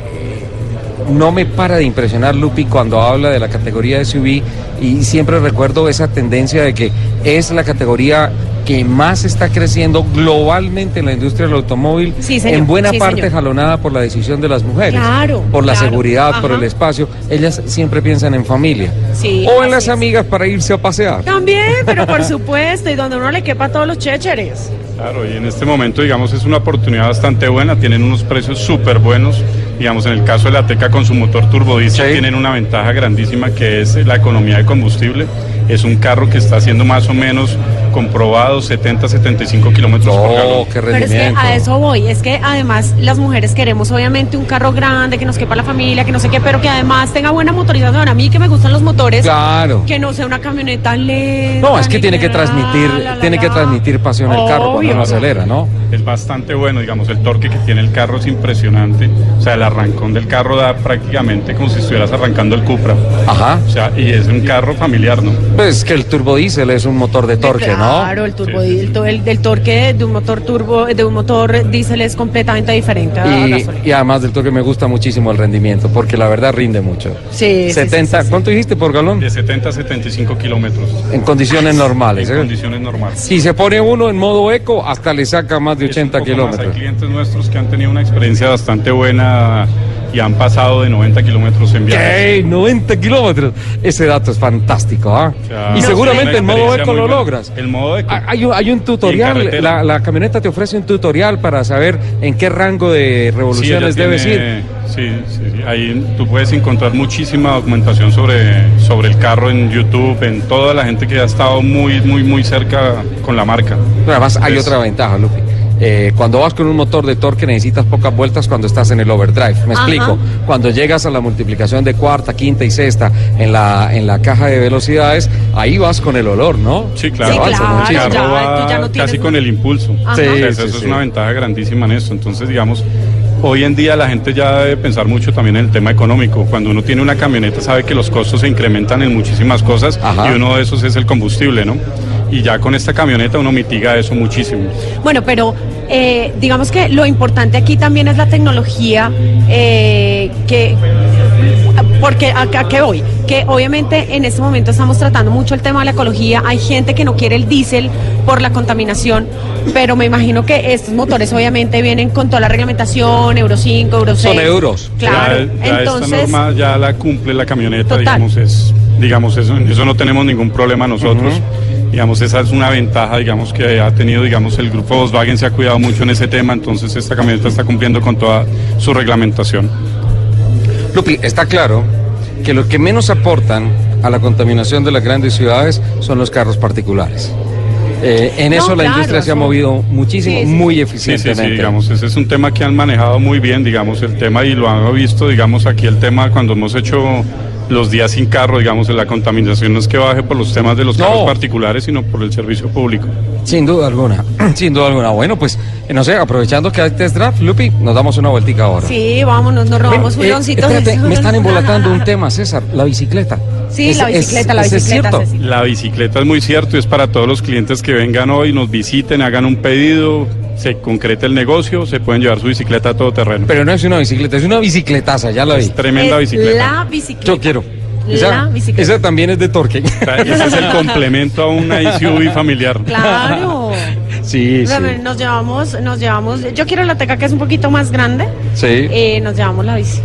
no me para de impresionar Lupi cuando habla de la categoría de SUV y siempre recuerdo esa tendencia de que es la categoría que más está creciendo globalmente en la industria del automóvil, Sí, señor. en buena Sí, parte señor. jalonada por la decisión de las mujeres, Claro, por la claro. seguridad, por el espacio. Ellas siempre piensan en familia Sí, o en las es. amigas para irse a pasear. También, pero por supuesto, y donde uno le quepa a todos los chécheres. Claro, y en este momento, digamos, es una oportunidad bastante buena, tienen unos precios súper buenos. Digamos, en el caso de la Teca con su motor turbodiesel tienen una ventaja grandísima que es la economía de combustible. Es un carro que está haciendo más o menos comprobado 70-75 kilómetros por galón. Qué Pero es que a eso voy, es que además las mujeres queremos obviamente un carro grande, que nos quepa la familia, que no sé qué, pero que además tenga buena motorización. A mí que me gustan los motores, Claro. que no sea una camioneta lenta. No, es que tiene que transmitir, la, la, tiene que transmitir pasión el carro cuando uno acelera, ¿no? Es bastante bueno, digamos, el torque que tiene el carro es impresionante. O sea, el arrancón del carro da prácticamente como si estuvieras arrancando el Cupra. Ajá. O sea, y es un carro familiar, ¿no? Pues que el turbodiesel es un motor de torque, ¿no? Claro, el turbo, el, to- el- del torque de un motor turbo, de un motor diésel es completamente diferente a Y, gasolina. y además del torque me gusta muchísimo el rendimiento, porque la verdad rinde mucho. Sí, sí, 70, ¿cuánto dijiste por galón? De 70 a 75 kilómetros. En condiciones normales. En ¿eh? condiciones normales. Si se pone uno en modo eco, hasta le saca más de 80 poco más. kilómetros. Hay clientes nuestros que han tenido una experiencia bastante buena y han pasado de 90 kilómetros en viajes. ¡Ey! 90 kilómetros. Ese dato es fantástico, ¿ah? sea, y seguramente en modo eco lo buena. logras. El modo eco. Ah, Hay un, hay tutorial, la, la camioneta te ofrece un tutorial para saber en qué rango de revoluciones Sí, debes ir. Sí, sí, sí. ahí tú puedes encontrar muchísima documentación sobre, sobre el carro en YouTube, en toda la gente que ha estado muy, muy, muy cerca con la marca. Pero además hay otra ventaja, Lupi. Eh, cuando vas con un motor de torque necesitas pocas vueltas cuando estás en el overdrive. Me Ajá. explico. Cuando llegas a la multiplicación de cuarta, quinta y sexta en la, en la caja de velocidades, ahí vas con el olor, ¿no? Sí, claro. Sí, claro, muchísimo. El ya, no casi un- con el impulso. Sí, O sea, sí, eso es una ventaja grandísima en esto. Entonces, digamos, hoy en día la gente ya debe pensar mucho también en el tema económico. Cuando uno tiene una camioneta sabe que los costos se incrementan en muchísimas cosas Ajá. y uno de esos es el combustible, ¿no? Y ya con esta camioneta uno mitiga eso muchísimo. Bueno, pero eh, digamos que lo importante aquí también es la tecnología eh, que Porque ¿a, a qué voy? Que obviamente en este momento estamos tratando mucho el tema de la ecología. Hay gente que no quiere el diésel por la contaminación, pero me imagino que estos motores obviamente vienen con toda la reglamentación, Euro 5, Euro 6. Son euros. Claro. Ya, ya Entonces, esta norma ya la cumple la camioneta, Total. digamos, es, digamos eso, eso no tenemos ningún problema nosotros. Digamos, esa es una ventaja, digamos, que ha tenido, digamos, el grupo Volkswagen se ha cuidado mucho en ese tema, entonces esta camioneta está cumpliendo con toda su reglamentación. Lupi, está claro que los que menos aportan a la contaminación de las grandes ciudades son los carros particulares. Eh, en No, eso la claro, industria se ha movido muchísimo, Sí, sí. muy Sí, sí, eficientemente. sí, digamos, ese es un tema que han manejado muy bien, digamos, el tema y lo han visto, digamos, aquí el tema cuando hemos hecho los días sin carro, digamos, la contaminación no es que baje por los temas de los carros particulares, sino por el servicio público. Sin duda alguna, sin duda alguna. Bueno, pues, eh, no sé, aprovechando que hay test draft, Lupi, nos damos una vueltica ahora. sí, vámonos, nos robamos Eh, fuloncitos. espérate, me están embolatando un tema, César, la bicicleta. Sí, Es- la es- bicicleta, la ese es bicicleta. cierto. La bicicleta es muy cierto y es para todos los clientes que vengan hoy, nos visiten, hagan un pedido, se concreta el negocio, se pueden llevar su bicicleta a todo terreno. Pero no es una bicicleta, es una bicicletaza, ya la vi. Es tremenda Es bicicleta. La bicicleta. Yo quiero. La Esa, bicicleta. esa también es de torque. Ese es el complemento a una SUV familiar. Claro. Sí, sí. Nos llevamos, nos llevamos. Yo quiero la teca que es un poquito más grande. Sí. Eh, nos llevamos la bici.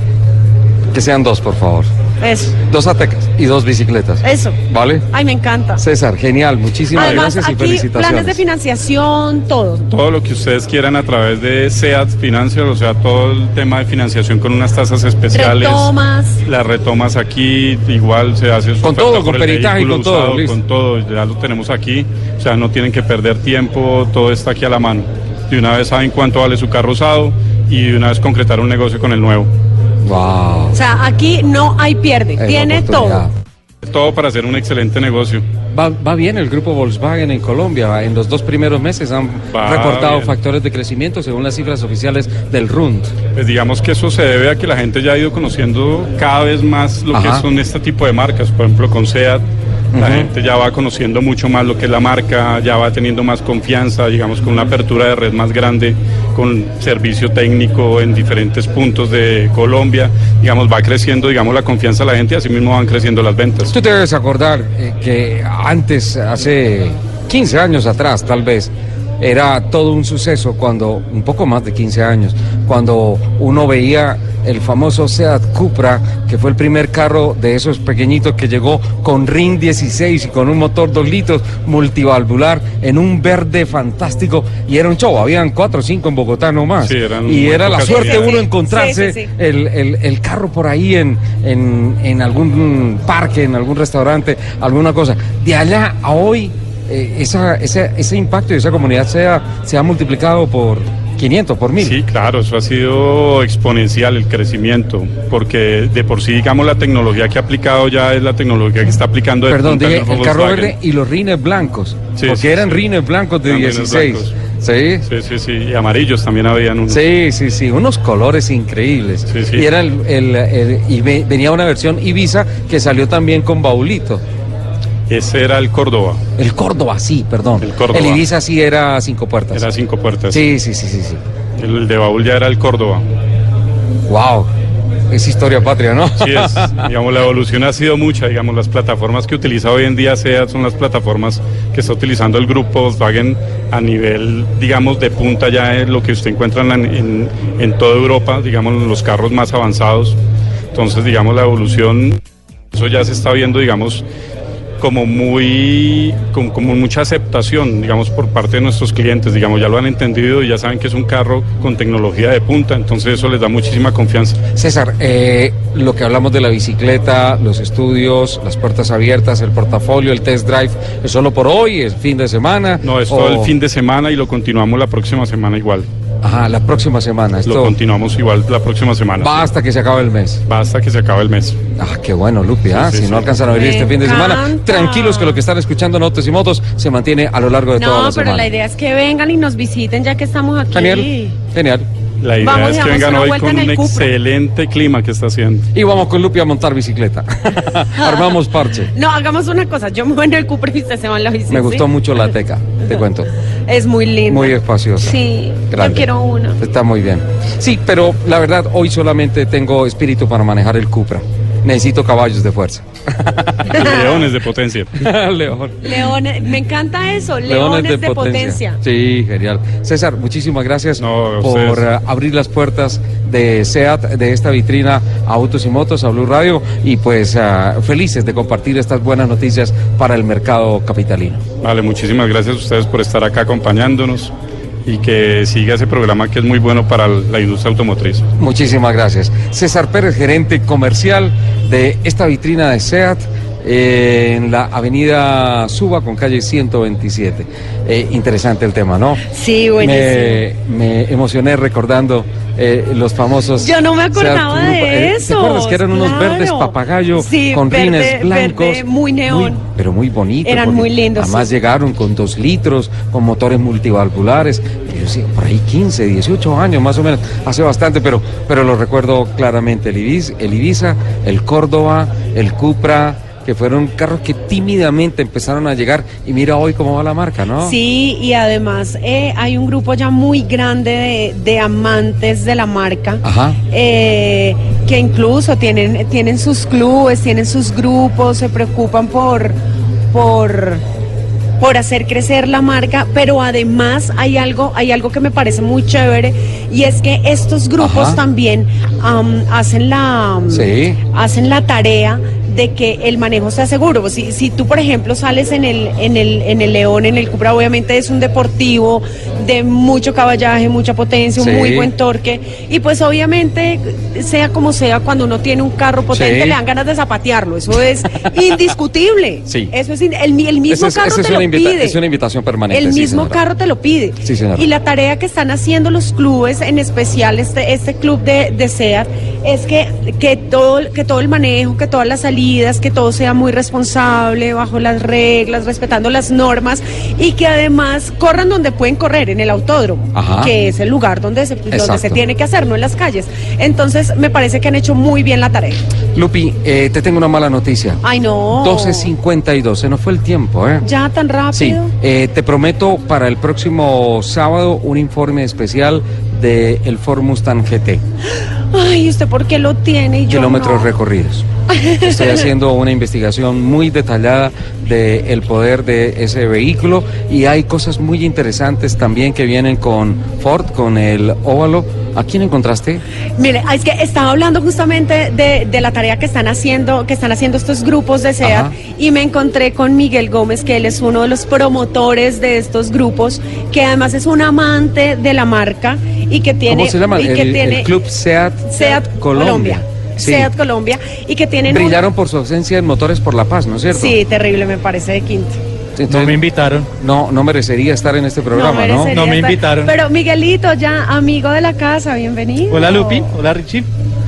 Que sean dos, por favor. Eso, Dos atecas y dos bicicletas. eso. ¿Vale? Ay, me encanta. César, genial. Muchísimas Además, gracias y aquí planes felicitaciones. de financiación, todo. Todo lo que ustedes quieran a través de SEAT Financial, o sea, todo el tema de financiación con unas tasas especiales. Retomas. Las retomas aquí, igual se hace su Con todo, con el peritaje y vehículo con todo, usado, listo. Con todo, ya lo tenemos aquí. O sea, no tienen que perder tiempo, todo está aquí a la mano. De una vez saben cuánto vale su carro usado y de una vez concretar un negocio con el nuevo. Wow. O sea, aquí no hay pierde. Es Tiene todo. Todo para hacer un excelente negocio. Va, va bien el grupo Volkswagen en Colombia. En los dos primeros meses han Va reportado bien. factores de crecimiento según las cifras oficiales del RUND. Pues digamos que eso se debe a que la gente ya ha ido conociendo cada vez más lo Ajá. que son este tipo de marcas. Por ejemplo, con SEAT, la gente ya va conociendo mucho más lo que es la marca, ya va teniendo más confianza, digamos, con una apertura de red más grande, con servicio técnico en diferentes puntos de Colombia. Digamos, va creciendo, digamos, la confianza de la gente y así mismo van creciendo las ventas. Tú te debes acordar eh, que antes, hace 15 años atrás tal vez, era todo un suceso cuando, un poco más de 15 años, cuando uno veía el famoso Seat Cupra, que fue el primer carro de esos pequeñitos que llegó con RIN 16 y con un motor 2 litros multivalvular en un verde fantástico y era un show, habían 4 o 5 en Bogotá nomás. Sí, eran y era la suerte unidades. uno Sí, encontrarse sí, sí. El, el- el carro por ahí en, en, en algún parque, en algún restaurante, alguna cosa. De allá a hoy, eh, esa, ese, ese impacto y esa comunidad se ha, se ha multiplicado por 500, por mil. Sí, claro, eso ha sido exponencial el crecimiento, porque de por sí, digamos, la tecnología que ha aplicado ya es la tecnología que está aplicando de Perdón, dije el carro verde y los rines blancos. Sí, porque sí, eran sí. rines blancos de rines 16. blancos. Sí. Sí, sí, sí, y amarillos también habían unos. Sí, sí, sí, unos colores increíbles. Sí, sí. Y era el, el- el- y ve- venía una versión Ibiza que salió también con baulito. Ese era el Córdoba, El Córdoba, sí, perdón. El Córdoba. El Ibiza sí era cinco puertas. era cinco puertas. Sí, sí, sí, sí, sí. El de baúl ya era el Córdoba. Wow. Es historia patria, ¿no? Sí, es, digamos, la evolución ha sido mucha, digamos, las plataformas que utiliza hoy en día SEAT son las plataformas que está utilizando el grupo Volkswagen a nivel, digamos, de punta ya en lo que usted encuentra en, en, en toda Europa, digamos, los carros más avanzados. Entonces, digamos, la evolución, eso ya se está viendo, digamos, como muy, como mucha aceptación, digamos, por parte de nuestros clientes, digamos, ya lo han entendido y ya saben que es un carro con tecnología de punta, entonces eso les da muchísima confianza. César, eh, lo que hablamos de la bicicleta, los estudios, las puertas abiertas, el portafolio, el test drive, ¿es solo por hoy? ¿Es fin de semana? No, es o- todo el fin de semana y lo continuamos la próxima semana igual. Ajá, la próxima semana. Esto Lo continuamos igual la próxima semana. va hasta que se acabe el mes. Va hasta que se acabe el mes. Ah, qué bueno, Lupi. ah, sí, si sí. no alcanzan a Me este fin de semana, tranquilos que lo que están escuchando en Autos y Motos se mantiene a lo largo de toda No, la pero semana. la idea es que vengan y nos visiten ya que estamos aquí. Genial, genial. La idea Vamos es que vengan hoy con un Cupra. excelente clima que está haciendo. Y vamos con Lupi a montar bicicleta. Armamos parche. No, hagamos una cosa. Yo me voy en el Cupra y usted se va en la bici. Me gustó mucho la teca, te cuento. Es muy lindo. Muy espaciosa. Sí, Grande. yo quiero uno. Está muy bien. Sí, pero la verdad, hoy solamente tengo espíritu para manejar el Cupra. Necesito caballos de fuerza. Leones de potencia. León. Leones, me encanta eso, leones, de, potencia. Sí, genial. César, muchísimas gracias a por abrir las puertas de SEAT, de esta vitrina Autos y Motos a Blue Radio y pues ah, felices de compartir estas buenas noticias para el mercado capitalino. Vale, muchísimas gracias a ustedes por estar acá acompañándonos y que siga ese programa que es muy bueno para la industria automotriz. Muchísimas gracias. César Pérez, gerente comercial de esta vitrina de SEAT eh, en la avenida Suba con calle 127. Eh, interesante el tema, ¿no? Sí, buenísimo. Me, me emocioné recordando eh, los famosos. Yo no me acordaba de. Eh, ¿Te acuerdas que eran unos claro. verdes papagayo Sí, con verde- rines blancos? verde, muy neón. pero muy bonitos. Eran muy lindos, Además sí. llegaron con dos litros, con motores multivalvulares. Yo decía, por ahí 15, 18 años más o menos. Hace bastante, pero, pero lo recuerdo claramente. El Ibiza, el, Ibiza, el Córdoba, el Cupra que fueron carros que tímidamente empezaron a llegar y mira hoy cómo va la marca, ¿no? Sí, y además eh, hay un grupo ya muy grande de, de amantes de la marca. Ajá. eh, que incluso tienen, tienen sus clubes, tienen sus grupos, se preocupan por, por, por hacer crecer la marca, pero además hay algo, hay algo que me parece muy chévere y es que estos grupos Ajá. también am, hacen la Sí. hacen la tarea de que el manejo sea seguro. Si, si tú, por ejemplo, sales en el, en el, en el León, en el Cupra, obviamente es un deportivo de mucho caballaje, mucha potencia, Sí. un muy buen torque. Y pues obviamente, sea como sea, cuando uno tiene un carro potente, Sí. le dan ganas de zapatearlo. Eso es indiscutible. Sí. Eso es in- el, el mismo es- carro te lo invita- pide. es una invitación permanente, El sí, mismo carro te lo pide. Sí. Y la tarea que están haciendo los clubes, en especial este, este club de, de SEAT, es que, que, todo, que todo el manejo, que todas las salidas, que todo sea muy responsable, bajo las reglas, respetando las normas y que además corran donde pueden correr, en el autódromo, Ajá. que es el lugar donde se, donde se tiene que hacer, no en las calles. Entonces, me parece que han hecho muy bien la tarea. Lupi, eh, te tengo una mala noticia. Ay, no. 12.52, se nos fue el tiempo, ¿eh? Ya tan rápido. Sí, eh, te prometo para el próximo sábado un informe especial de el Ford Mustang GT, Ay, ¿usted por qué lo tiene? Y yo kilómetros no? recorridos. Estoy haciendo una investigación muy detallada del poder de ese vehículo y hay cosas muy interesantes también que vienen con Ford, con el óvalo. ¿A quién encontraste? Mire, es que estaba hablando justamente de, de la tarea que están haciendo, que están haciendo estos grupos de SEAT Ajá. y me encontré con Miguel Gómez, que él es uno de los promotores de estos grupos, que además es un amante de la marca y que tiene ¿Cómo se llama? y El, que el tiene Club SEAT, SEAT Colombia. Sí. SEAT Colombia y que tienen un- Brillaron por su ausencia en Motores por la Paz, ¿no es cierto? Sí, terrible, me parece de quinto. no me invitaron. No, no merecería estar en este programa, ¿no? merecería estar- Pero Miguelito, ya amigo de la casa, bienvenido. Hola Lupi, hola Richie.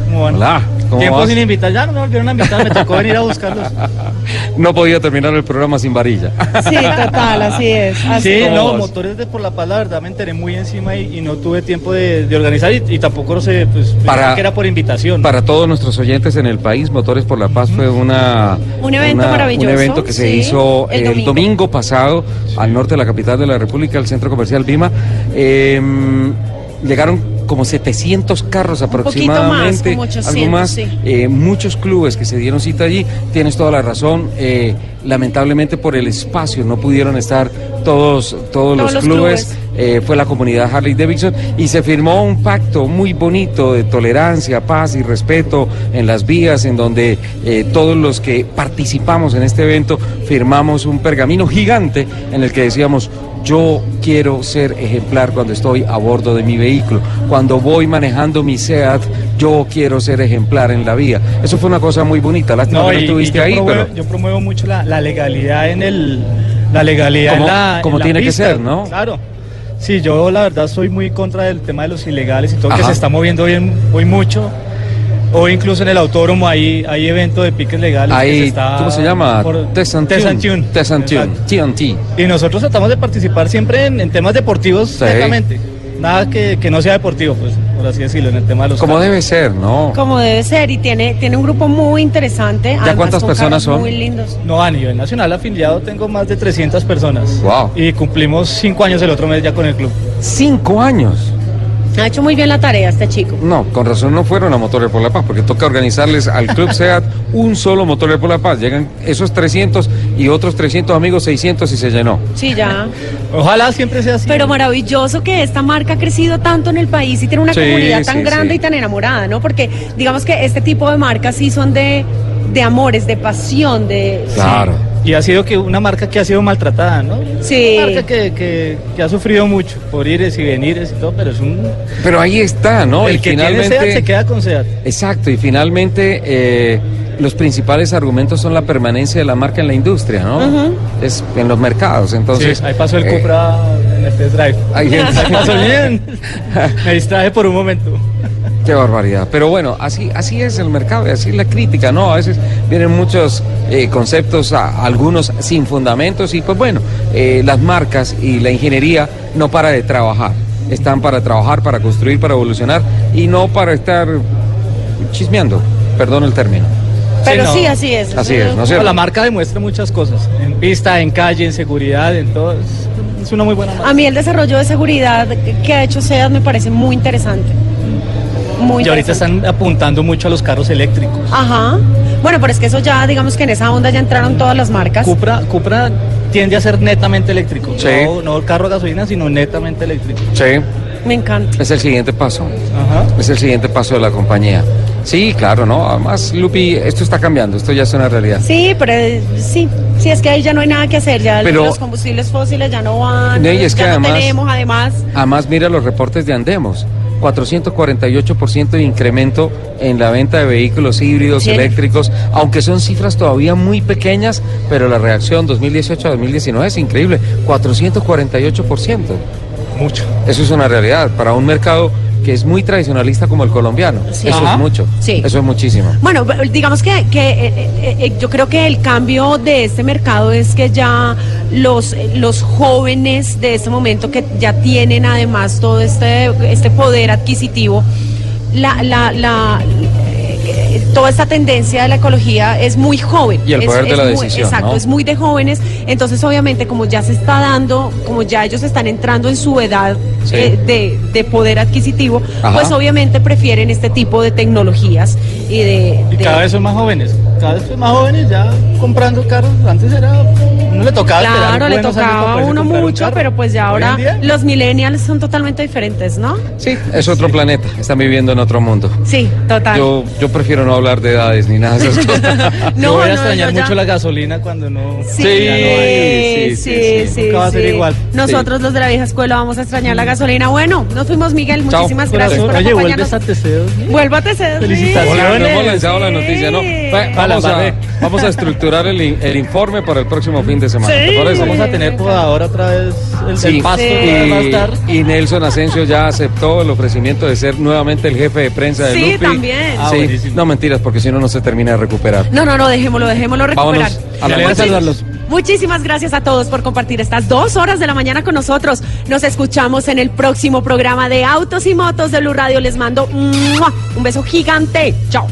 ¿Cómo van? Hola, ¿cómo Tiempo vas? sin invitar, ya no me volvieron a invitar, me tocó venir a buscarlos. No podía terminar el programa sin varilla. Sí, total, así es. así Sí, no, motores de por la paz, la verdad me enteré muy encima y, y no tuve tiempo de, de organizar y, y tampoco lo sé, pues Para- pensé que era por invitación. Para todos nuestros oyentes en el país, Motores por la Paz fue una Un evento una- maravilloso, Un evento que se sí, hizo el el, domingo. pasado al norte de la capital de la República, el centro comercial Vima. Eh, llegaron como 700 carros más, aproximadamente, como 800, algo más, sí. eh, muchos clubes que se dieron cita allí. Tienes toda la razón. eh, lamentablemente por el espacio no pudieron estar todos todos, los, los clubes. clubes. eh, fue la comunidad Harley Davidson y se firmó un pacto muy bonito de tolerancia, paz y respeto en las vías, en donde eh, todos los que participamos en este evento firmamos un pergamino gigante en el que decíamos yo quiero ser ejemplar cuando estoy a bordo de mi vehículo. Cuando voy manejando mi SEAT, yo quiero ser ejemplar en la vía. Eso fue una cosa muy bonita. Lástima No, que no estuviste ahí, promuevo, pero yo promuevo mucho la, la legalidad en el la legalidad Como- en la como en la tiene que pista. ser, ¿no? Claro. Sí, yo la verdad soy muy contra del tema de los ilegales y todo que Ajá. se está moviendo bien muy mucho. O incluso en el autódromo hay, hay eventos de piques legales. que se ahí, está ¿cómo se llama? Tune. TNT. Y nosotros tratamos de participar siempre en, en temas deportivos, Sí. netamente. Nada que, que no sea deportivo, pues, por así decirlo, en el tema de los Como debe ser, ¿no? Como debe ser, y tiene, tiene un grupo muy interesante. además cuántas personas son? Muy lindos. No, a nivel nacional afiliado tengo más de 300 personas. Wow. Y cumplimos cinco años el otro mes ya con el club. Cinco años. Ha hecho muy bien la tarea este chico. No, con razón no fueron a Motores por la Paz, porque toca organizarles al Club SEAT un solo Motores por la Paz. Llegan esos 300 y otros 300 amigos, 600 y se llenó. Sí, ya. Ojalá siempre sea así. Pero maravilloso que esta marca ha crecido tanto en el país y tiene una Sí, comunidad tan sí, grande sí. y tan enamorada, ¿no? Porque digamos que este tipo de marcas sí son de, de amores, de pasión, de... Y ha sido que una marca que ha sido maltratada, ¿no? Sí. Una marca que, que- que ha sufrido mucho por ires y venires y todo, pero es un... Pero ahí está, ¿no? El y que tiene finalmente. SEAT se queda con SEAT. Exacto, y finalmente eh, los principales argumentos son la permanencia de la marca en la industria, ¿no? Es en los mercados, entonces. Sí, ahí pasó el eh, Cupra en el test drive. Ahí Ahí, pasó bien. Me distraje por un momento. Qué barbaridad. Pero bueno, así, así es el mercado y así es la crítica, ¿no? A veces vienen muchos eh, conceptos, a- algunos sin fundamentos, y pues bueno, eh, las marcas y la ingeniería no para de trabajar. Están para trabajar, para construir, para evolucionar y no para estar chismeando, perdón el término. Pero no. sí, así es. Así es, ¿no es cierto? La marca demuestra muchas cosas. En pista, en calle, en seguridad, en todo. Es, una muy buena marca. A mí el desarrollo de seguridad que- ha hecho SEAT me parece muy interesante. Muy y ahorita están apuntando mucho a los carros eléctricos. Ajá. Bueno, pero es que eso ya, digamos que en esa onda ya entraron todas las marcas. Cupra, Cupra tiende a ser netamente eléctrico. Sí. No, no carro a gasolina, sino netamente eléctrico. Sí. Me encanta. Es el siguiente paso. Ajá. Es el siguiente paso de la compañía. Sí, claro, ¿no? Además, Lupi, esto está cambiando, esto ya es una realidad. Sí, pero eh, sí, sí, es que ahí ya no hay nada que hacer, ya Pero- los combustibles fósiles ya no van, No, y es ya que no además- tenemos, además. Además, mira los reportes de Andemos. 448% de incremento en la venta de vehículos híbridos Sí. eléctricos, aunque son cifras todavía muy pequeñas, pero la reacción 2018 a 2019 es increíble, 448%. Mucho. Eso es una realidad para un mercado que es muy tradicionalista como el colombiano. Sí. Eso Ajá. es mucho. Sí. Eso es muchísimo. Bueno, digamos que, que, eh, eh, eh, yo creo que el cambio de este mercado es que ya los, los jóvenes de este momento que ya tienen además todo este, este poder adquisitivo, la, la, la, eh, toda esta tendencia de la ecología es muy joven. Y el Es- poder de es la muy- decisión, Exacto, ¿no? es muy de jóvenes. Entonces, obviamente, como ya se está dando, como ya ellos están entrando en su edad Sí. eh, de, de poder adquisitivo, Ajá. pues obviamente prefieren este tipo de tecnologías y de... Y de- cada vez son más jóvenes. Cada vez más jóvenes ya comprando carros. Antes era. No le tocaba esperar Claro, le tocaba a uno mucho, pero pues ya ahora día- los millennials son totalmente diferentes, ¿no? Sí, es otro planeta, están viviendo en otro mundo. Sí, total. Yo, yo prefiero no hablar de edades ni nada de esas cosas. Yo voy a no, extrañar mucho la gasolina cuando no. Sí, no hay. sí, sí, sí, Nunca va a ser sí. igual. Nosotros los de la vieja escuela vamos a extrañar la gasolina. Bueno, nos fuimos Miguel, Chao. muchísimas gracias por Oye, acompañarnos. vuelves a Teseos. Vuelvo a TC. Felicitaciones. Hola, no hemos lanzado la noticia, ¿no? Vamos a, Vale. vamos a estructurar el, in- el informe para el próximo fin de semana. ¿Te parece? Vamos a tener por ahora otra vez el, Sí. el pasto que va a estar. Y, y Nelson Asensio ya aceptó el ofrecimiento de ser nuevamente el jefe de prensa de Sí, Lupi. también. Ah, sí, no mentiras, porque si no, no se termina de recuperar. No, no, no, dejémoslo, dejémoslo recuperar. Vámonos a la Muchis- mesa. saludarlos. Muchísimas gracias a todos por compartir estas dos horas de la mañana con nosotros. Nos escuchamos en el próximo programa de Autos y Motos de Blue Radio. Les mando un beso gigante. Chao.